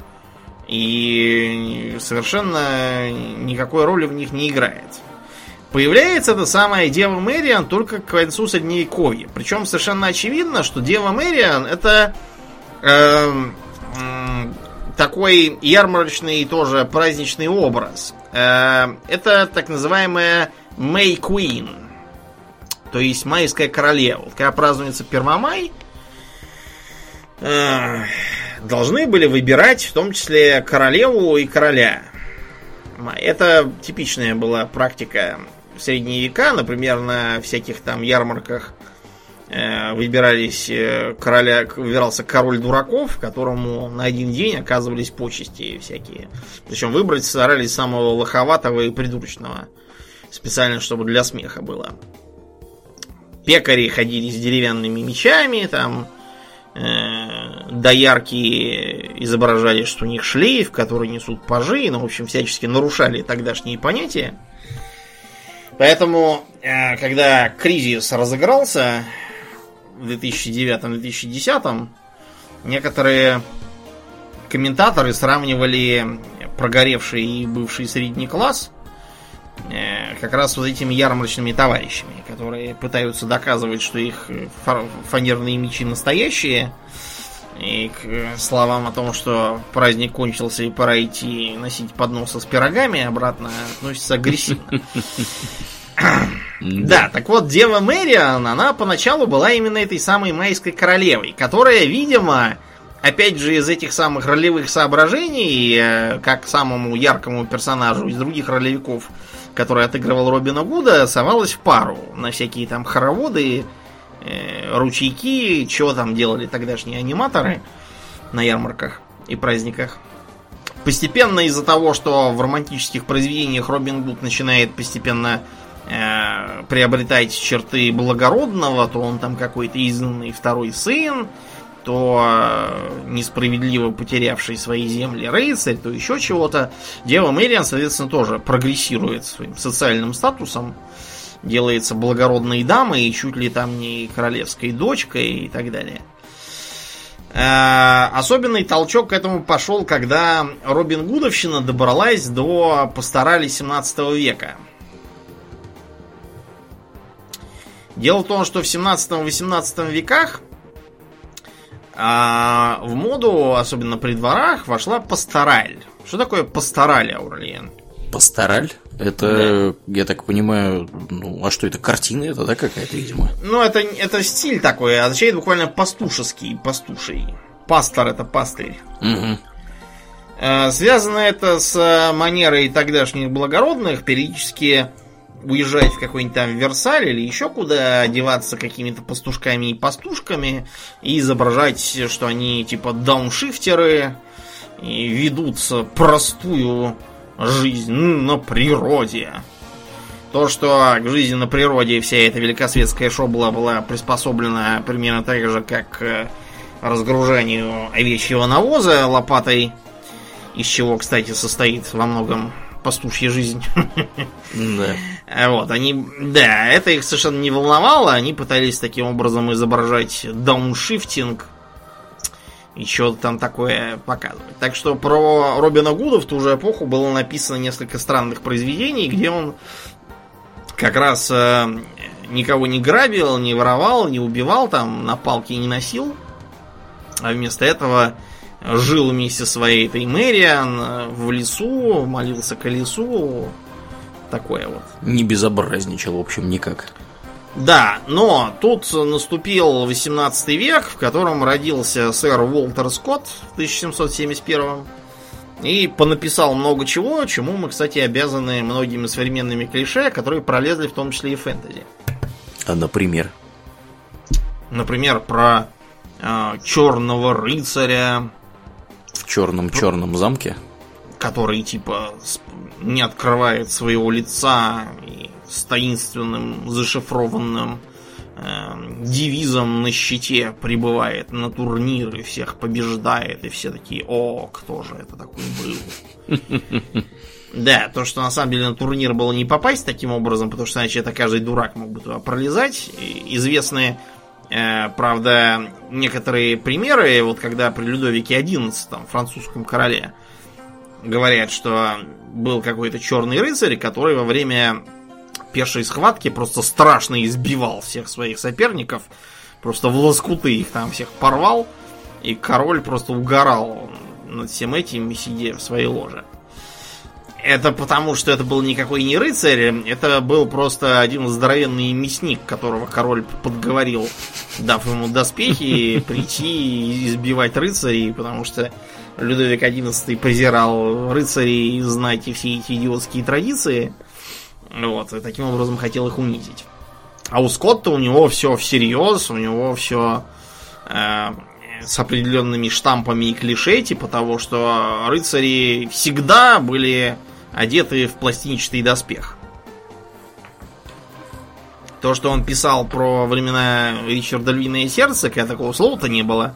И совершенно никакой роли в них не играет. Появляется эта самая Дева Мэриан только к концу Средневековья. Причем совершенно очевидно, что Дева Мэриан это эм, м, такой ярмарочный тоже праздничный образ. Э, это так называемая Мэй Куин. То есть майская королева. Вот Когда празднуется Первомай, э, должны были выбирать в том числе королеву и короля. Это типичная была практика в средние века, например, на всяких там ярмарках э, выбирались э, короля, выбирался король дураков, которому на один день оказывались почести всякие. Причем выбрать старались самого лоховатого и придурочного. Специально, чтобы для смеха было. Пекари ходили с деревянными мечами, там э, доярки изображали, что у них шлейф, который несут пажи, ну, в общем, всячески нарушали тогдашние понятия. Поэтому, э, когда кризис разыгрался в 2009-2010, некоторые комментаторы сравнивали прогоревший и бывший средний класс э, как раз вот этими ярмарочными товарищами, которые пытаются доказывать, что их фа- фанерные мечи настоящие. И к словам о том, что праздник кончился и пора идти носить подносы с пирогами обратно, относится агрессивно. Да, так вот, Дева Мэриан, она поначалу была именно этой самой майской королевой, которая, видимо, опять же, из этих самых ролевых соображений, э, как самому яркому персонажу из других ролевиков, который отыгрывал Робина Гуда, совалась в пару на всякие там хороводы, э, ручейки, чего там делали тогдашние аниматоры на ярмарках и праздниках. Постепенно из-за того, что в романтических произведениях Робин Гуд начинает постепенно э, приобретать черты благородного, то он там какой-то изгнанный второй сын, то э, несправедливо потерявший свои земли рыцарь, то еще чего-то. Дева Мэриан, соответственно, тоже прогрессирует своим социальным статусом, делается благородной дамой и чуть ли там не королевской дочкой и так далее. Э, Особенный толчок к этому пошел, когда Робин Гудовщина добралась до пасторали 17 века. Дело в том, что в 17-18 веках а, в моду, особенно при дворах, вошла пастораль. Что такое пастораль, Аурлиен? Пастораль? Это, я так понимаю, ну, а что это, картина это, да, какая-то, видимо? Ну, это, это стиль такой, означает буквально пастушеский, пастуший. Пастор это пастырь. Угу. Связано это с манерой тогдашних благородных периодически уезжать в какой-нибудь там Версаль или еще куда, одеваться какими-то пастушками и пастушками и изображать, что они типа дауншифтеры и ведут простую жизнь на природе. То, что к жизни на природе вся эта великосветская шобла была приспособлена примерно так же, как к разгружению овечьего навоза лопатой, из чего, кстати, состоит во многом пастушья жизнь. Да. Вот, они, да, это их совершенно не волновало, они пытались таким образом изображать дауншифтинг что-то там такое показывать. Так что про Робина Гуда в ту же эпоху было написано несколько странных произведений, где он как раз э, никого не грабил, не воровал, не убивал, там на палке не носил, а вместо этого жил вместе со своей этой Мэриан э, в лесу, молился к лесу. Такое вот. Не безобразничал, в общем, никак. Да, но тут наступил 18 век, в котором родился сэр Уолтер Скотт в 1771 и понаписал много чего, чему мы, кстати, обязаны многими современными клише, которые пролезли в том числе и в фэнтези. А например? Например, про э, черного рыцаря, черном-черном замке? Который, типа, не открывает своего лица и с таинственным зашифрованным э, девизом на щите прибывает на турнир и всех побеждает, и все такие, о, кто же это такой был? Да, то, что на самом деле на турнир было не попасть таким образом, потому что иначе это каждый дурак мог бы туда пролезать. Известные Э, правда, некоторые примеры, вот когда при Людовике XI, французском короле, говорят, что был какой-то черный рыцарь, который во время пешей схватки просто страшно избивал всех своих соперников, просто в лоскуты их там всех порвал, и король просто угорал над всем этим, сидя в своей ложе. Это потому, что это был никакой не рыцарь, это был просто один здоровенный мясник, которого король подговорил, дав ему доспехи, прийти и избивать рыцарей, потому что Людовик XI презирал рыцарей и знать и все эти идиотские традиции. Вот, и таким образом хотел их унизить. А у Скотта у него все всерьез, у него все э, с определенными штампами и клише, типа того, что рыцари всегда были одетые в пластинчатый доспех. То, что он писал про времена Ричарда Львиное Сердце, когда такого слова-то не было.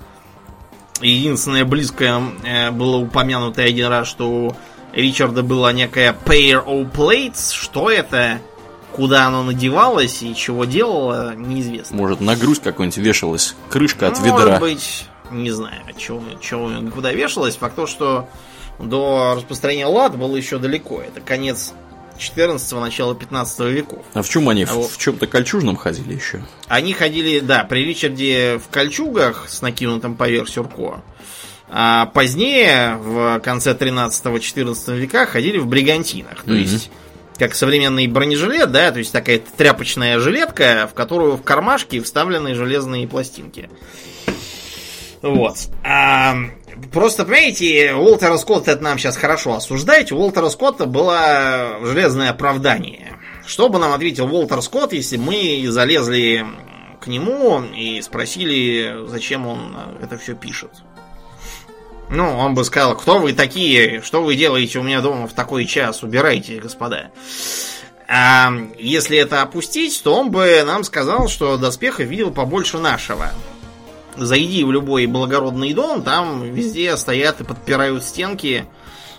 Единственное близкое э, было упомянуто один раз, что у Ричарда была некая pair of plates. Что это? Куда оно надевалось и чего делало, неизвестно. Может, на грудь какой-нибудь вешалась крышка от Может ведра. Может быть, не знаю, от чего, чего куда вешалась. Факт то, что до распространения лад было еще далеко. Это конец 14 начало 15 веков. А в чем они? А в, в чем-то кольчужном ходили еще? Они ходили, да, при Ричарде в кольчугах с накинутым поверх сюрко. А позднее, в конце 13-14 века, ходили в бригантинах. То есть, как современный бронежилет, да, то есть такая тряпочная жилетка, в которую в кармашке вставлены железные пластинки. Вот. А, просто, понимаете, Уолтера Скотта это нам сейчас хорошо осуждать. У Уолтера Скотта было железное оправдание. Что бы нам ответил Уолтер Скотт, если мы залезли к нему и спросили, зачем он это все пишет? Ну, он бы сказал, кто вы такие, что вы делаете у меня дома в такой час, убирайте, господа. А если это опустить, то он бы нам сказал, что доспеха видел побольше нашего. Зайди в любой благородный дом, там везде стоят и подпирают стенки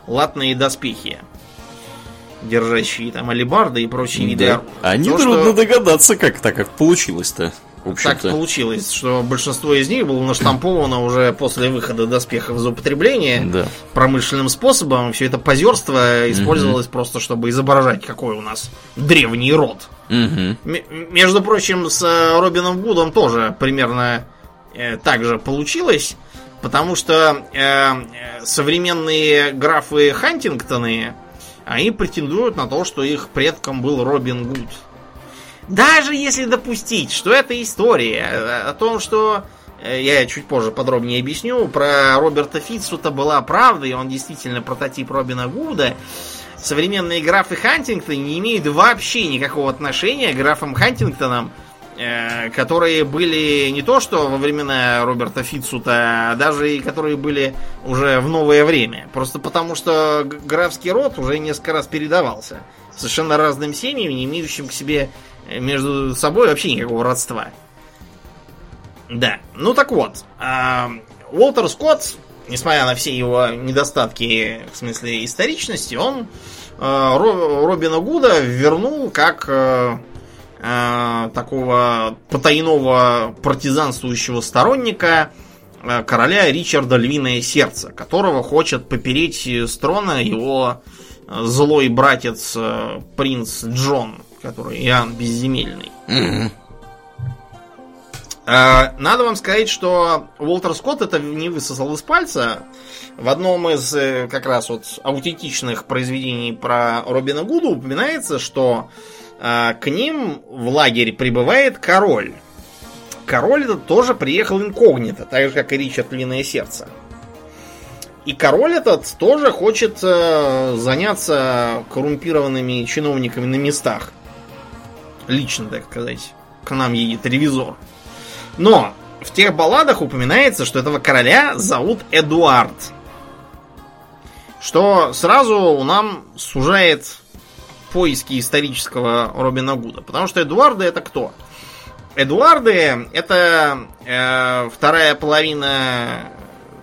латные доспехи, держащие там алибарды и прочие виды да. А нетрудно что... догадаться, как так как получилось-то. Так получилось, что большинство из них было наштамповано уже после выхода доспехов из употребления да. промышленным способом. Все это позерство использовалось угу. просто, чтобы изображать, какой у нас древний род. Угу. Между прочим, с э, Робином Гудом тоже примерно э, также получилось, потому что э, э, современные графы Хантингтоны, они претендуют на то, что их предком был Робин Гуд. Даже если допустить, что это история э, о том, что э, я чуть позже подробнее объясню, про Роберта Фитцута была правда, и он действительно прототип Робина Гуда, современные графы Хантингтон не имеют вообще никакого отношения к графам Хантингтонам, э, которые были не то что во времена Роберта Фитцута, а даже и которые были уже в новое время. Просто потому что графский род уже несколько раз передавался совершенно разным семьям, не имеющим к себе между собой вообще никакого родства. Да, ну так вот, э, Уолтер Скотт, несмотря на все его недостатки в смысле историчности, он э, Робина Гуда вернул как э, э, такого потайного партизанствующего сторонника э, короля Ричарда Львиное Сердце, которого хочет попереть с трона его злой братец э, принц Джон, который Иоанн Безземельный. Mm-hmm. Надо вам сказать, что Уолтер Скотт это не высосал из пальца. В одном из э, как раз вот аутентичных произведений про Робина Гуда упоминается, что э, к ним в лагерь прибывает король. Король этот тоже приехал инкогнито, так же как и Ричард Львиное Сердце. И король этот тоже хочет э, заняться коррумпированными чиновниками на местах. Лично, так сказать. К нам едет ревизор. Но в тех балладах упоминается, что этого короля зовут Эдуард. Что сразу нам сужает поиски исторического Робина Гуда. Потому что Эдуарды это кто? Эдуарды это э, вторая половина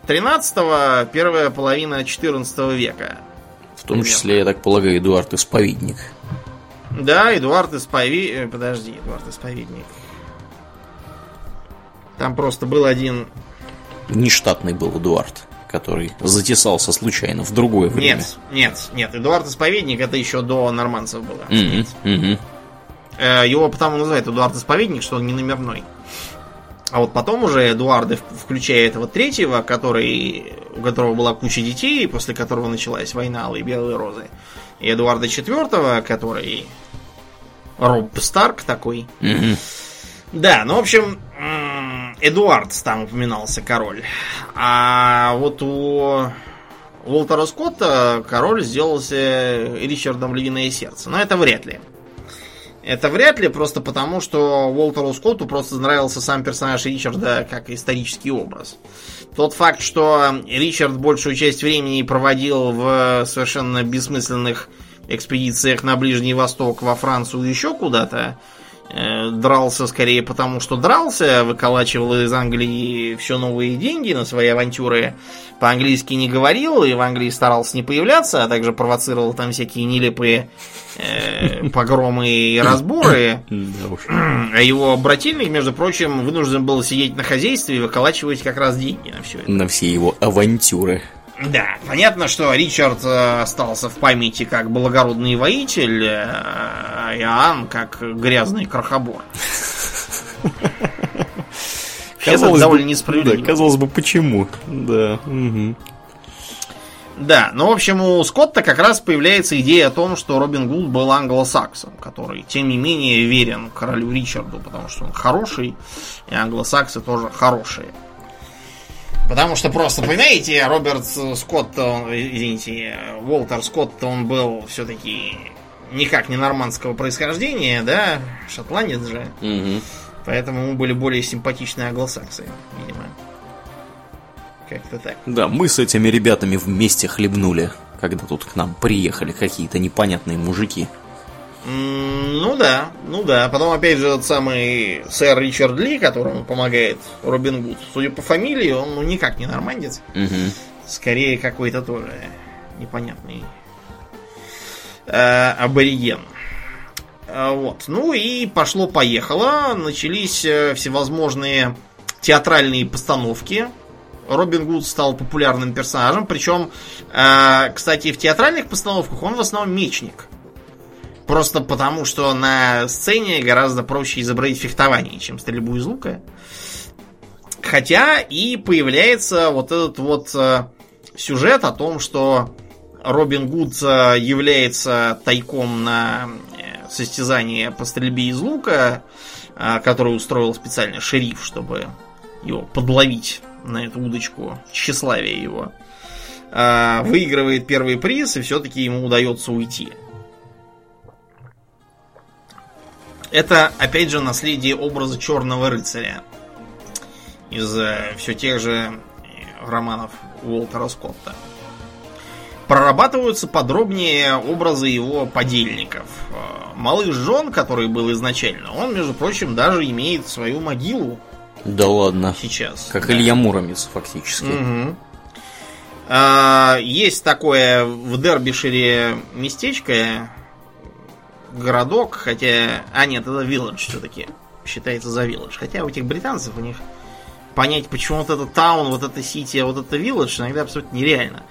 13-го, первая половина 14 века. В том числе, я так полагаю, Эдуард Исповедник. Да, Эдуард Исповедник. Э, подожди, Эдуард Исповедник. Там просто был один... Нештатный был Эдуард, который затесался случайно в другое время. Нет, нет, нет. Эдуард Исповедник это еще до норманцев было. Mm-hmm, mm-hmm. Его потому называют Эдуард Исповедник, что он не номерной. А вот потом уже Эдуарды, включая этого третьего, который, у которого была куча детей, после которого началась война Алые Белые Розы, Эдуарда IV, который Роб Старк такой. Да, ну, в общем, Эдуард там упоминался, король. А вот у Уолтера Скотта король сделался Ричардом Львиное Сердце. Но это вряд ли. Это вряд ли, просто потому, что Уолтеру Скотту просто нравился сам персонаж Ричарда как исторический образ. Тот факт, что Ричард большую часть времени проводил в совершенно бессмысленных экспедициях на Ближний Восток, во Францию еще куда-то, Э, дрался скорее потому, что дрался, выколачивал из Англии все новые деньги на свои авантюры, по-английски не говорил и в Англии старался не появляться, а также провоцировал там всякие нелепые э, погромы и разборы. А его брательник, между прочим, вынужден был сидеть на хозяйстве и выколачивать как раз деньги на все это. На все его авантюры. Да, понятно, что Ричард э, остался в памяти как благородный воитель, э, а Иоанн как грязный крохобор. Казалось довольно несправедливо. Да, казалось бы, почему? Да. Угу. Да, но в общем у Скотта как раз появляется идея о том, что Робин Гуд был англосаксом, который, тем не менее, верен королю Ричарду, потому что он хороший, и англосаксы тоже хорошие. Потому что просто, понимаете, Роберт Скотт, он, извините, Уолтер Скотт, он был все-таки никак не нормандского происхождения, да, шотландец же. Угу. Поэтому ему были более симпатичные англосаксы, видимо. Как-то так. Да, мы с этими ребятами вместе хлебнули, когда тут к нам приехали какие-то непонятные мужики. Ну да, ну да. Потом опять же тот самый сэр Ричард Ли, которому помогает Робин Гуд. Судя по фамилии, он ну, никак не нормандец. Угу. Скорее какой-то тоже непонятный э, абориген. Э, вот. Ну и пошло-поехало. Начались э, всевозможные театральные постановки. Робин Гуд стал популярным персонажем. Причем, э, кстати, в театральных постановках он в основном мечник. Просто потому, что на сцене гораздо проще изобразить фехтование, чем стрельбу из лука. Хотя и появляется вот этот вот э, сюжет о том, что Робин Гуд э, является тайком на э, состязание по стрельбе из лука, который устроил специально шериф, чтобы его подловить на эту удочку, тщеславие его. выигрывает первый приз, и все-таки ему удается уйти. Это, опять же, наследие образа черного рыцаря из э, все тех же э, романов Уолтера Скотта. Прорабатываются подробнее образы его подельников. Э, Малыш Джон, который был изначально, он, между прочим, даже имеет свою могилу Да ладно. сейчас. Как Да. Илья Муромец, фактически. Мгм. А, Есть такое в Дербишире местечко, городок, хотя... А, нет, это вилледж все-таки. Считается за вилледж. Хотя у этих британцев, у них понять, почему вот это таун, вот это сити, а вот это вилледж, иногда абсолютно нереально.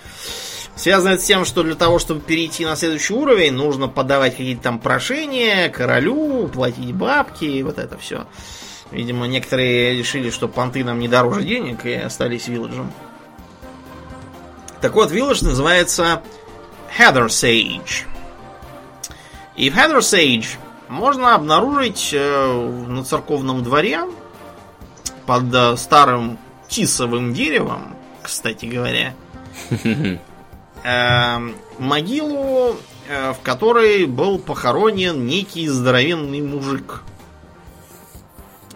Связано это с тем, что для того, чтобы перейти на следующий уровень, нужно подавать какие-то там прошения королю, платить бабки, вот это все. Видимо, некоторые решили, что понты нам не дороже денег и остались вилледжем. Так вот, вилледж называется Heathersage. И в Heathersage можно обнаружить э, на церковном дворе под э, старым тисовым деревом, кстати говоря, эм, могилу, э, в которой был похоронен некий здоровенный мужик.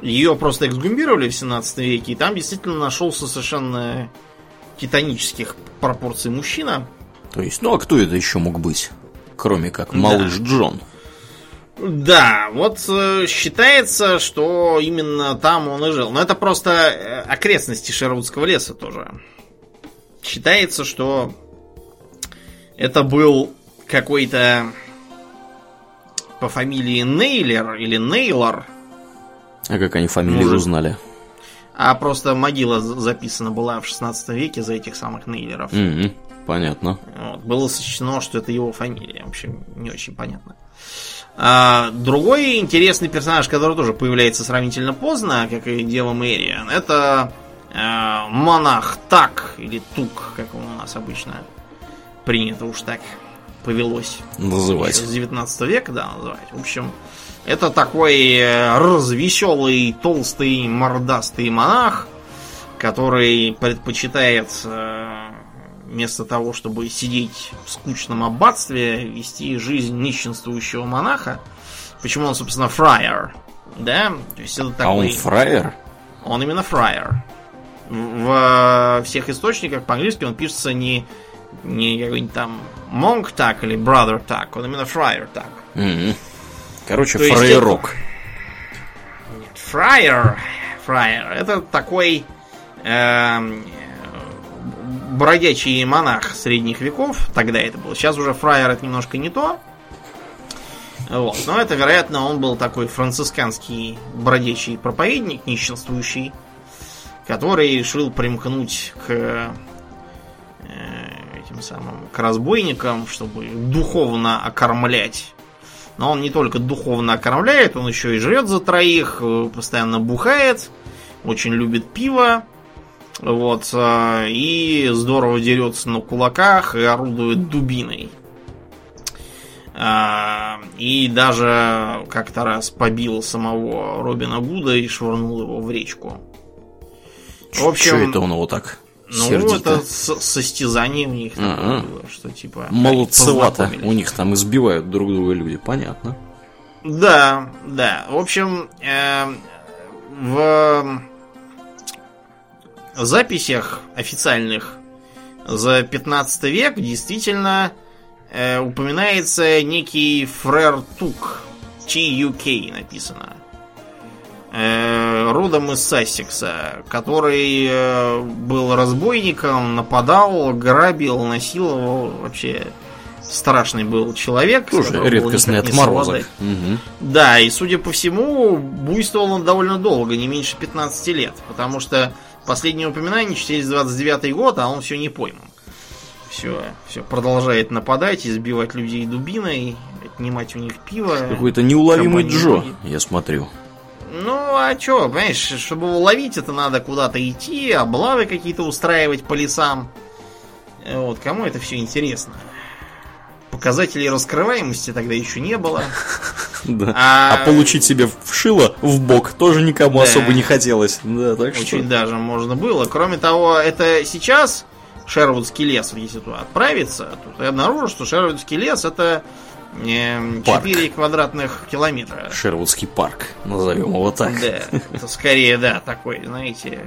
Ее просто эксгумировали в 17 веке, и там действительно нашелся совершенно титанических пропорций мужчина. То есть, ну а кто это еще мог быть? Кроме как Да. малыш Джон. Да, вот э, считается, что именно там он и жил. Но это просто э, окрестности Шервудского леса тоже. Считается, что это был какой-то по фамилии Нейлер или Нейлор, А как они фамилию Мужик. узнали? а просто могила за- записана была в 16 веке за этих самых Нейлеров. Мгм, понятно. Вот. Было сочтено, что это его фамилия. В общем, не очень понятно. А, другой интересный персонаж, который тоже появляется сравнительно поздно, как и Дева Мэриан, это э, монах Так или Тук, как он у нас обычно принято уж так повелось. Называть. С 19 века, да, называть. В общем, это такой э, развеселый, толстый, мордастый монах, который предпочитает э, вместо того, чтобы сидеть в скучном аббатстве, вести жизнь нищенствующего монаха. Почему он, собственно, фраер? Да? То есть это А он такой... фраер? Он именно фраер. В, всех источниках по-английски он пишется не, не какой-нибудь там монк так или brother так, он именно фраер так. Мгм. Короче, То фраерок. Нет, фраер, фраер, это такой э, бродячий монах средних веков, тогда это был. Сейчас уже фраер это немножко не то. Вот. Но это, вероятно, он был такой францисканский бродячий проповедник, нищенствующий, который решил примкнуть к э, этим самым к разбойникам, чтобы духовно окормлять. Но он не только духовно окормляет, он еще и жрет за троих, э, постоянно бухает, очень любит пиво. Вот, э, и здорово дерется на кулаках и орудует дубиной. А, И даже как-то раз побил самого Робина Гуда и швырнул его в речку. В общем, Что это он его так ну, сердито? это с- состязание у них такое было, что типа... Молодцевато. У них там избивают друг друга люди, понятно. Да, да. В общем, э, в записях официальных за 15 век действительно э, упоминается некий Фрер Тук. T-U-K написано. Э, родом из Сассекса, который э, был разбойником, нападал, грабил, насиловал. Вообще страшный был человек. Тоже редкостный отморозок. Мгм. Да, и судя по всему, буйствовал он довольно долго, не меньше 15 лет, потому что последнее упоминание через 29 год, а он все не пойман. Все, все продолжает нападать, избивать людей дубиной, отнимать у них пиво. Какой-то неуловимый Джо, ноги. я смотрю. Ну, а чё, понимаешь, чтобы его ловить, это надо куда-то идти, облавы какие-то устраивать по лесам. Вот, кому это все интересно? Показателей раскрываемости тогда еще не было. Да. А- А получить себе в шило в бок тоже никому Да. особо не хотелось. Да, так что... Очень даже можно было. Кроме того, это сейчас Шервудский лес, если туда отправиться, то ты обнаружишь, что Шервудский лес это э, 4 квадратных километра. Шервудский парк, назовем его так. Да, это скорее, да, такой, знаете,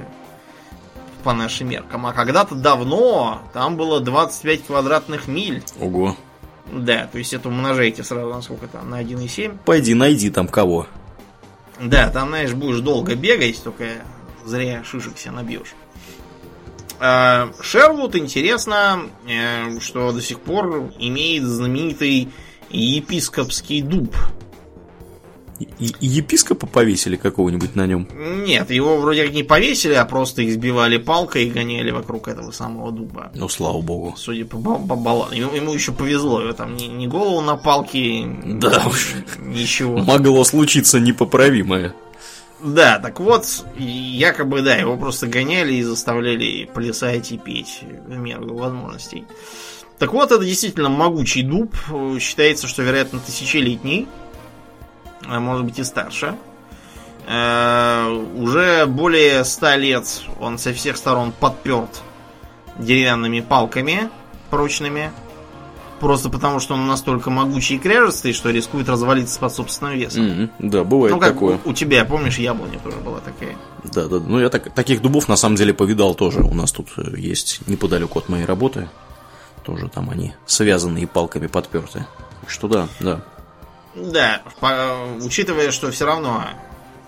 по нашим меркам. А когда-то давно там было 25 квадратных миль. Ого. Да, то есть это умножайте сразу на сколько там, на 1,7. Пойди найди там кого. Да, там, знаешь, будешь долго бегать, только зря шишек себе набьешь. А, Шервуд интересно, э, что до сих пор имеет знаменитый епископский дуб. И, и епископа повесили какого-нибудь на нем? Нет, его вроде как не повесили, а просто избивали палкой и гоняли вокруг этого самого дуба. Ну, слава богу. Судя по, по. Ему, ему еще повезло, его там ни, ни голову на палке, Да уж. ничего. Могло случиться непоправимое. Да, так вот, якобы, да, его просто гоняли и заставляли плясать и петь в меру возможностей. Так вот, это действительно могучий дуб. Считается, что, вероятно, тысячелетний. А может быть и старше. Э, уже более ста лет он со всех сторон подперт деревянными палками прочными. Просто потому, что он настолько могучий и кряжестый, что рискует развалиться под собственным весом. Мгм, Да, бывает ну, как такое. У, у тебя, помнишь, яблоня тоже была такая. Да, да. Ну, я так, таких дубов на самом деле повидал тоже. У нас тут э, есть неподалеку от моей работы. Тоже там они связанные палками подперты. Так что да, да. Да, по- учитывая, что все равно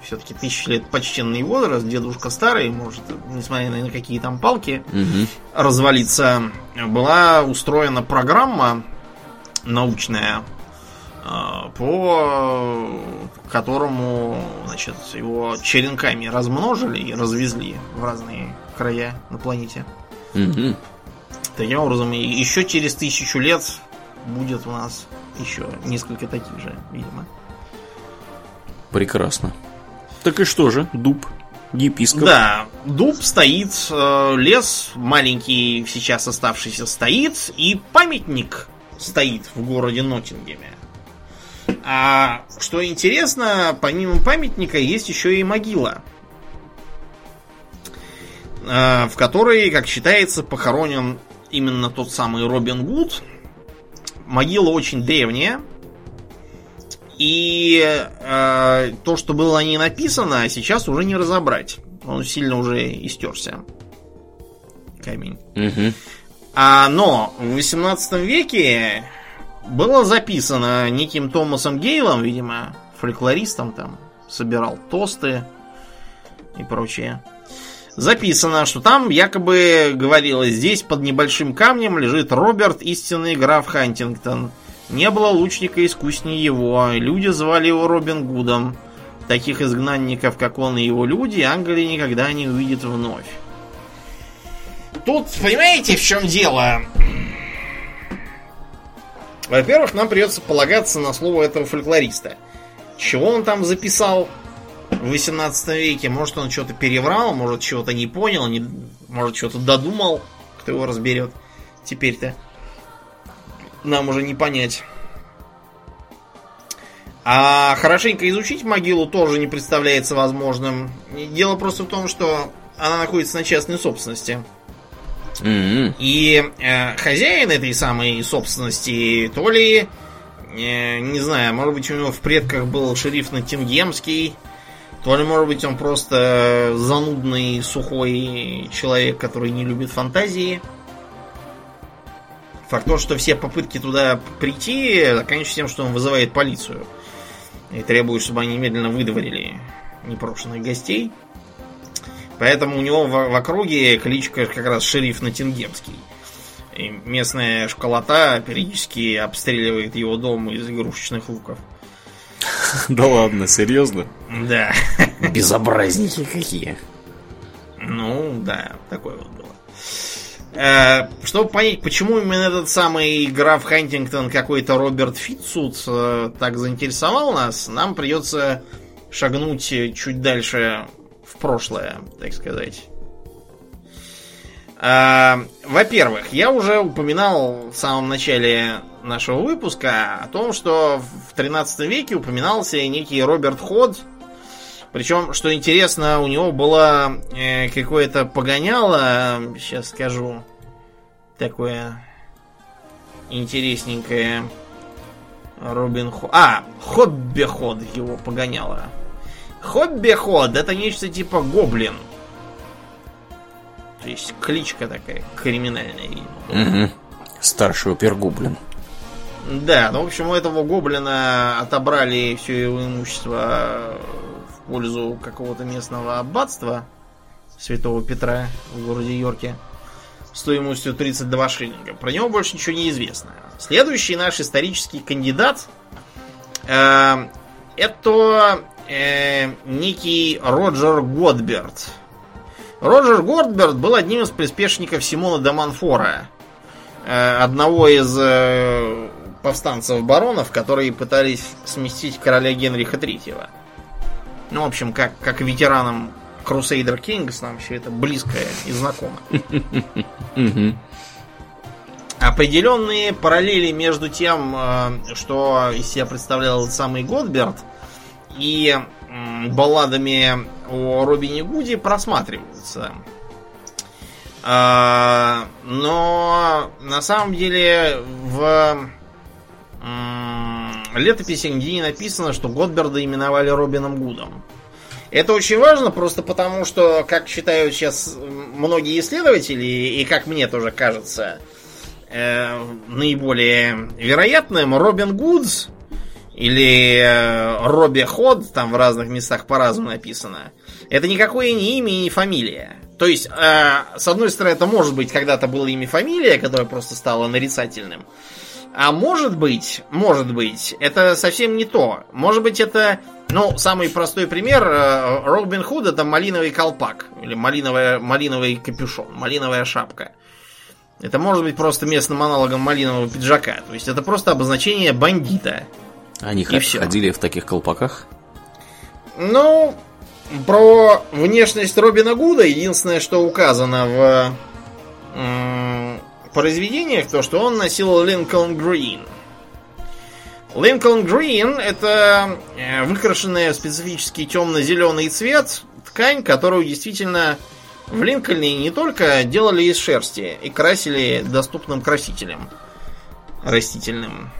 все-таки тысячи лет почтенный возраст, дедушка старый, может, несмотря на какие там палки, Мгм. развалиться, была устроена программа научная, э, по которому, значит, его черенками размножили и развезли в разные края на планете. Мгм. Таким образом, еще через тысячу лет будет у нас еще несколько таких же, видимо. Прекрасно. Так и что же, дуб, епископ. Да, дуб стоит, э, лес маленький сейчас оставшийся стоит, и памятник стоит в городе Ноттингеме. А что интересно, помимо памятника есть еще и могила, э, в которой, как считается, похоронен именно тот самый Робин Гуд. Могила очень древняя, и э, то, что было на ней написано, сейчас уже не разобрать. Он сильно уже истерся. Камень. Мгм. А, но в 18 веке было записано неким Томасом Гейлом, видимо, фольклористом там, собирал тосты и прочее. Записано, что там якобы говорилось, здесь под небольшим камнем лежит Роберт, истинный граф Хантингтон. Не было лучника искуснее его, люди звали его Робин Гудом. Таких изгнанников, как он и его люди, Англия никогда не увидит вновь. Тут, понимаете, в чем дело? Во-первых, нам придется полагаться на слово этого фольклориста. Чего он там записал в 18 веке? Может, он что-то переврал, может, чего-то не понял, не- может, что-то додумал. Кто его разберет теперь-то? Нам уже не понять. А хорошенько изучить могилу тоже не представляется возможным. Дело просто в том, что она находится на частной собственности. Мгм. И э, хозяин этой самой собственности, то ли, э, не знаю, может быть, у него в предках был шериф Натингемский, то ли, может быть, он просто занудный, сухой человек, который не любит фантазии. Факт то, что все попытки туда прийти заканчиваются тем, что он вызывает полицию. И требует, чтобы они немедленно выдворили непрошенных гостей. Поэтому у него в, в округе кличка как раз шериф Натингемский. И местная школота периодически обстреливает его дом из игрушечных луков. Да ладно, серьезно? Да. Безобразники какие. Ну, да, такое вот было. Э, Чтобы понять, почему именно этот самый граф Хантингтон, какой-то Роберт Фитцут, э, так заинтересовал нас, нам придется шагнуть чуть дальше в прошлое, так сказать. Э, Во-первых, я уже упоминал в самом начале нашего выпуска о том, что в 13 веке упоминался некий Роберт Ход, причем, что интересно, у него было э, какое-то погоняло, сейчас скажу, такое интересненькое. Робин Ход. А, Хобби-ход его погоняло. Хобби-ход это нечто типа гоблин. То есть кличка такая криминальная, видимо. Угу. Старший опергоблин. Да, ну, в общем, у этого гоблина отобрали все его имущество в пользу какого-то местного аббатства Святого Петра в городе Йорке стоимостью 32 шиллинга. Про него больше ничего не известно. Следующий наш исторический кандидат э, это э, некий Роджер Годберт. Роджер Годберт был одним из приспешников Симона де Монфора, э, одного из э, повстанцев-баронов, которые пытались сместить короля Генриха III. Ну, в общем, как, как ветеранам Crusader Kings нам все это близкое и знакомо. Определенные параллели между тем, э, что из себя представлял самый Годберт, и балладами о Робине Гуде просматриваются. А, но на самом деле в летописи нигде не написано, что Годберда именовали Робином Гудом. Это очень важно, просто потому что, как считают сейчас многие исследователи, и как мне тоже кажется, э, наиболее вероятным, Робин Гудс или э, Робби Ход, там в разных местах по-разному написано, это никакое не имя и не фамилия. То есть, э, с одной стороны, это может быть когда-то было имя фамилия, которое просто стало нарицательным. А может быть, может быть, это совсем не то. Может быть, это, ну, самый простой пример, э, Робин Худ это малиновый колпак, или малиновая, малиновый капюшон, малиновая шапка. Это может быть просто местным аналогом малинового пиджака. То есть это просто обозначение бандита. Они и ходили в таких колпаках? Ну, про внешность Робина Гуда единственное, что указано в м- произведениях, то, что он носил Линкольн Грин. Линкольн Грин это э, выкрашенная в специфический темно-зеленый цвет ткань, которую действительно в Линкольне не только делали из шерсти и красили доступным красителем растительным.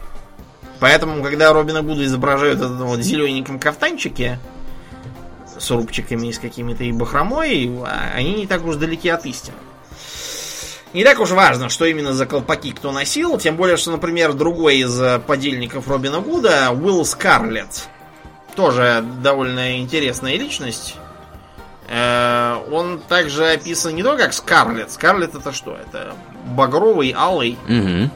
Поэтому, когда Робина Гуда изображают в вот зелененьком кафтанчике с рубчиками и с какими-то и бахромой, а, они не так уж далеки от истины. Не так уж важно, что именно за колпаки кто носил, тем более, что, например, другой из э, подельников Робина Гуда, Уилл Скарлетт, тоже довольно интересная личность. Э, он также описан не только как Скарлетт. Скарлетт это что? Это багровый, алый. Угу.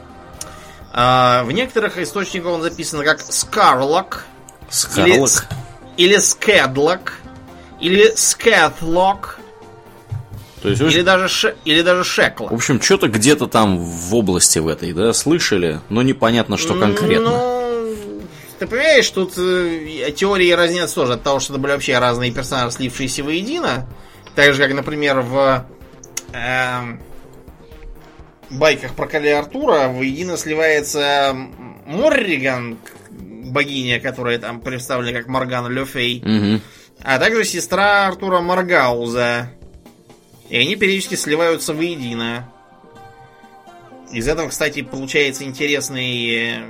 А, в некоторых источниках он записан как Скарлок. Скарлок. Или, Скедлок. Или Скэтлок. То есть, или, даже ше, или даже Шеклок. В общем, что-то где-то там в области в этой, да, слышали, но непонятно, что конкретно. Ну, ты понимаешь, тут э, теории разнятся тоже от того, что это были вообще разные персонажи, слившиеся воедино. Так же, как, например, в... Э, байках про короля Артура воедино сливается Морриган, богиня, которая там представлена как Морган Лёфей, угу. а также сестра Артура Маргауза. И они периодически сливаются воедино. Из этого, кстати, получается интересный э,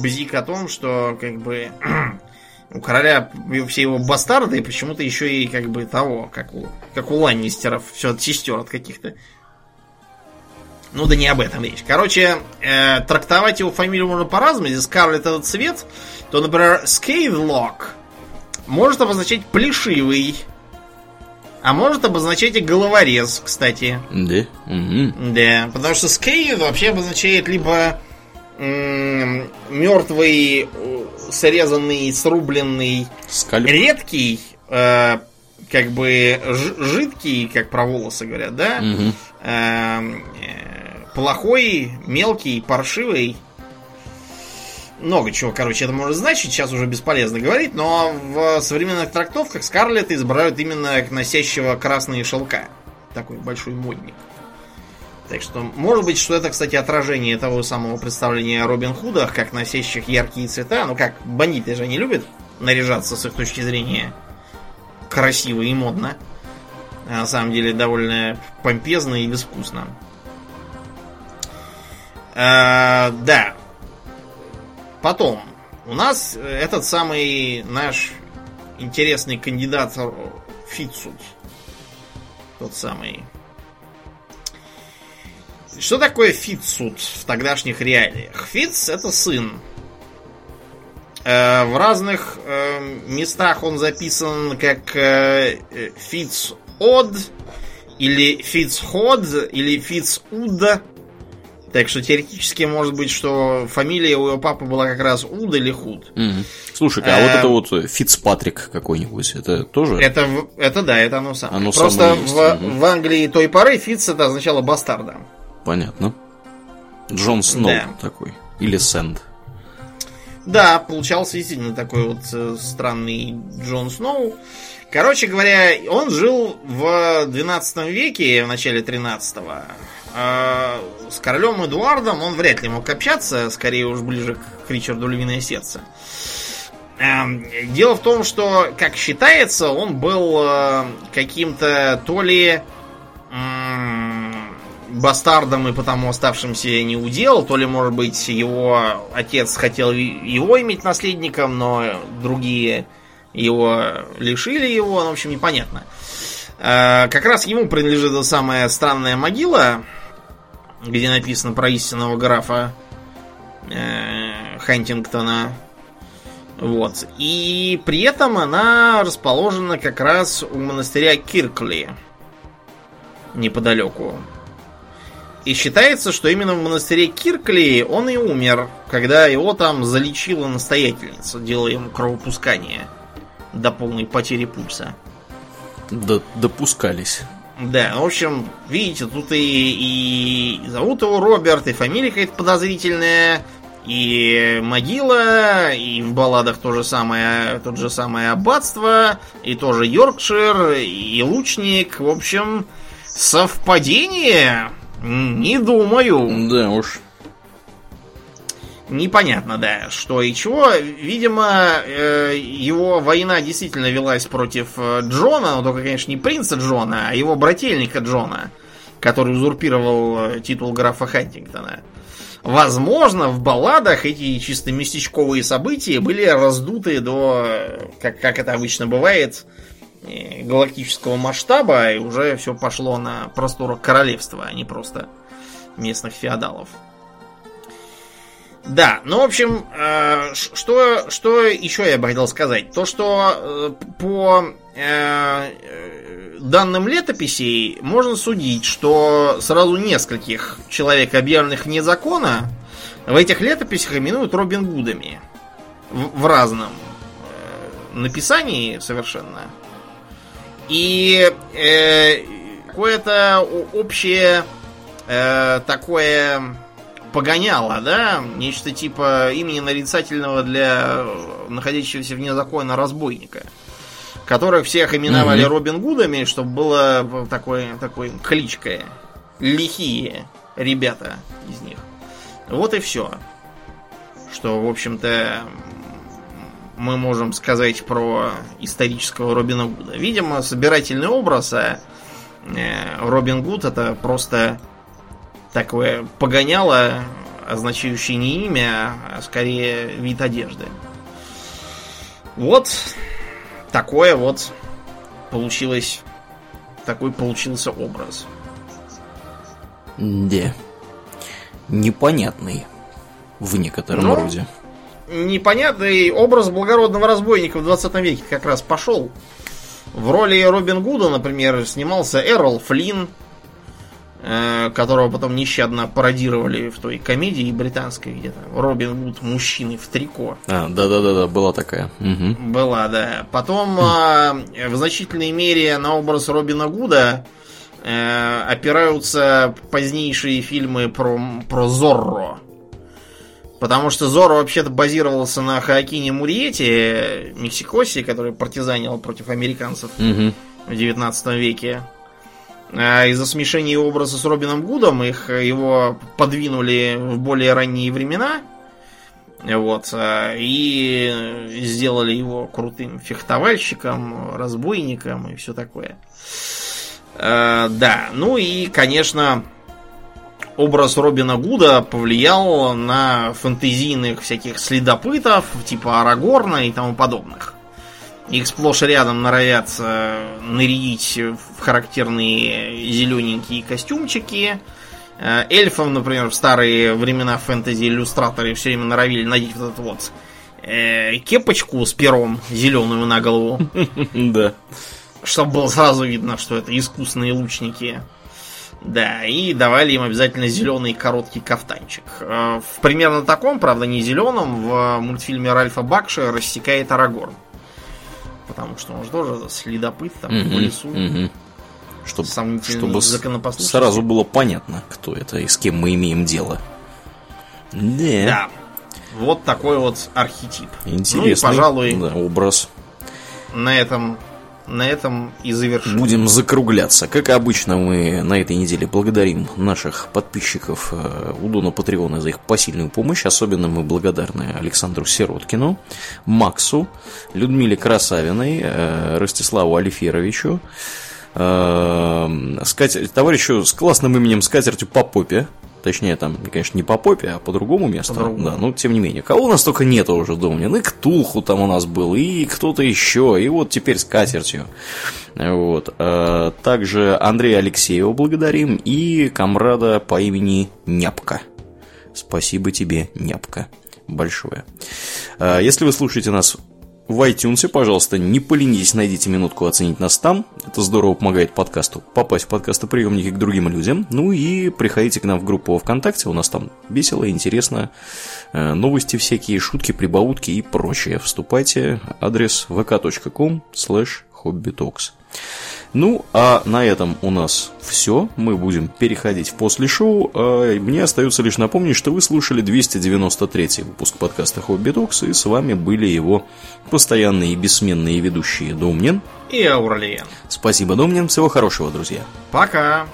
бзик о том, что как бы у короля все его бастарды почему-то еще и как бы того, как у, как у Ланнистеров, все от сестер от каких-то. Ну да не об этом речь. Короче, э, трактовать его фамилию можно по-разному. Если Скарлетт этот цвет, то, например, Скейдлок может обозначать плешивый. А может обозначать и головорез, кстати. Да? Угу. Да, потому что скейд вообще обозначает либо м- мертвый, срезанный, срубленный, Скальп. редкий, э, как бы жидкий, как про волосы говорят, да? Угу. Э, плохой, мелкий, паршивый. Много чего, короче, это может значить, сейчас уже бесполезно говорить, но в современных трактовках Скарлетт изображают именно носящего красные шелка. Такой большой модник. Так что, может быть, что это, кстати, отражение того самого представления о Робин Худах, как носящих яркие цвета. Ну как, бандиты же не любят наряжаться с их точки зрения красиво и модно. А на самом деле довольно помпезно и безвкусно. Э, да. Потом. У нас этот самый наш интересный кандидат Фитсут. Тот самый. Что такое Фитсут в тогдашних реалиях? Фитц это сын. Э, в разных э, местах он записан как э, Фитц Од или Фитц Ход или Фитц Уда. Так что теоретически может быть, что фамилия у его папы была как раз Уд или Худ. Угу. Слушай, а, вот это вот Фицпатрик какой-нибудь, это тоже? Это, это да, это оно самое. Оно Просто самое в, в Англии той поры Фиц это означало бастарда. Понятно. Джон Сноу да. такой. Или Сэнд. Да, получался действительно такой вот э, странный Джон Сноу. Короче говоря, он жил в 12 веке, в начале 13-го. А с королем Эдуардом он вряд ли мог общаться, скорее уж ближе к Ричарду Львиное Сердце. Эм, дело в том, что, как считается, он был э, каким-то то ли бастардом и потому оставшимся не удел, то ли, может быть, его отец хотел его иметь наследником, но другие его лишили его, ну, в общем, непонятно. Э, как раз ему принадлежит самая странная могила, где написано про истинного графа э, Хантингтона. Вот. И при этом она расположена как раз у монастыря Киркли. Неподалеку. И считается, что именно в монастыре Киркли он и умер, когда его там залечила настоятельница, делая ему кровопускание до полной потери пульса. Д допускались. Да, в общем, видите, тут и, и зовут его Роберт, и фамилия какая-то подозрительная, и могила, и в балладах то же самое, тот же самое аббатство, и тоже Йоркшир, и лучник. В общем, совпадение не думаю. Да уж. Непонятно, да, что и чего. Видимо, э, его война действительно велась против э, Джона, но только, конечно, не принца Джона, а его брательника Джона, который узурпировал э, титул графа Хантингтона. Возможно, в балладах эти чисто местечковые события были раздуты до, как, как это обычно бывает, галактического масштаба, и уже все пошло на просторах королевства, а не просто местных феодалов. Да, ну, в общем, э, что, что еще я бы хотел сказать? То, что э, по э, данным летописей можно судить, что сразу нескольких человек, объявленных вне закона, в этих летописях именуют Робин Гудами. В, в разном написании совершенно. И э, какое-то общее э, такое погоняло, да, нечто типа имени нарицательного для находящегося вне закона разбойника, которых всех именовали mm-hmm. Робин Гудами, чтобы было такое, такой кличкой. Лихие ребята из них. Вот и все. Что, в общем-то, мы можем сказать про исторического Робина Гуда. Видимо, собирательный образ, а э, Робин Гуд это просто такое погоняло, означающее не имя, а скорее вид одежды. Вот такое вот получилось, такой получился образ. Да. Непонятный в некотором ну, роде непонятный образ благородного разбойника в 20 веке как раз пошел. В роли Робин Гуда, например, снимался Эрл Флинн, которого потом нещадно пародировали в той комедии британской где-то. Робин Гуд мужчины в трико. А, да-да-да, была такая. Угу. Была, да. Потом хм. в значительной мере на образ Робина Гуда э, опираются позднейшие фильмы про, про Зорро. Потому что Зоро вообще-то базировался на Хаакине Мурьете, Мексикосе, который партизанил против американцев угу. в 19 веке. А из-за смешения его образа с Робином Гудом их его подвинули в более ранние времена. Вот. А, и сделали его крутым фехтовальщиком, разбойником и все такое. Да, ну и, конечно, образ Робина Гуда повлиял на фэнтезийных всяких следопытов, типа Арагорна и тому подобных. Их сплошь и рядом норовят э, нарядить в характерные зелененькие костюмчики. Э, эльфам, например, в старые времена фэнтези иллюстраторы все время норовили надеть вот этот вот э, кепочку с пером зеленую на голову. Да. Чтобы было сразу видно, что это искусные лучники. Да, и давали им обязательно зеленый короткий кафтанчик. В примерно таком, правда не зеленом, в мультфильме Ральфа Бакша рассекает Арагорн. Потому что он же тоже следопыт там в лесу. Чтобы, Сомнительный чтобы сразу было понятно, кто это и с кем мы имеем дело. Да. Да. Вот такой вот архетип. Интересный ну и, пожалуй, да, образ. На этом на этом и завершим. Будем закругляться. Как обычно, мы на этой неделе благодарим наших подписчиков э, у Дона Патреона за их посильную помощь. Особенно мы благодарны Александру Сироткину, Максу, Людмиле Красавиной, э, Ростиславу Алиферовичу, э, товарищу с классным именем Скатертью по попе, Точнее, там, конечно, не по попе, а по другому месту. По да, ну, тем не менее. Кого у нас только нету уже дома. Ну, и Ктулху там у нас был, и кто-то еще, и вот теперь с катертью. Вот. А, также Андрея Алексеева благодарим и комрада по имени Няпка. Спасибо тебе, Няпка. Большое. А, если вы слушаете нас в iTunes, пожалуйста, не поленитесь, найдите минутку оценить нас там. Это здорово помогает подкасту попасть в подкастоприемники к другим людям. Ну и приходите к нам в группу ВКонтакте, у нас там весело, интересно. Э, новости всякие, шутки, прибаутки и прочее. Вступайте, адрес vk.com slash hobbytalks. Ну, а на этом у нас все. Мы будем переходить в после шоу. А мне остается лишь напомнить, что вы слушали 293 выпуск подкаста Хобби Токс, и с вами были его постоянные и бессменные ведущие Домнин и Аурлиен. Спасибо, Домнин. Всего хорошего, друзья. Пока.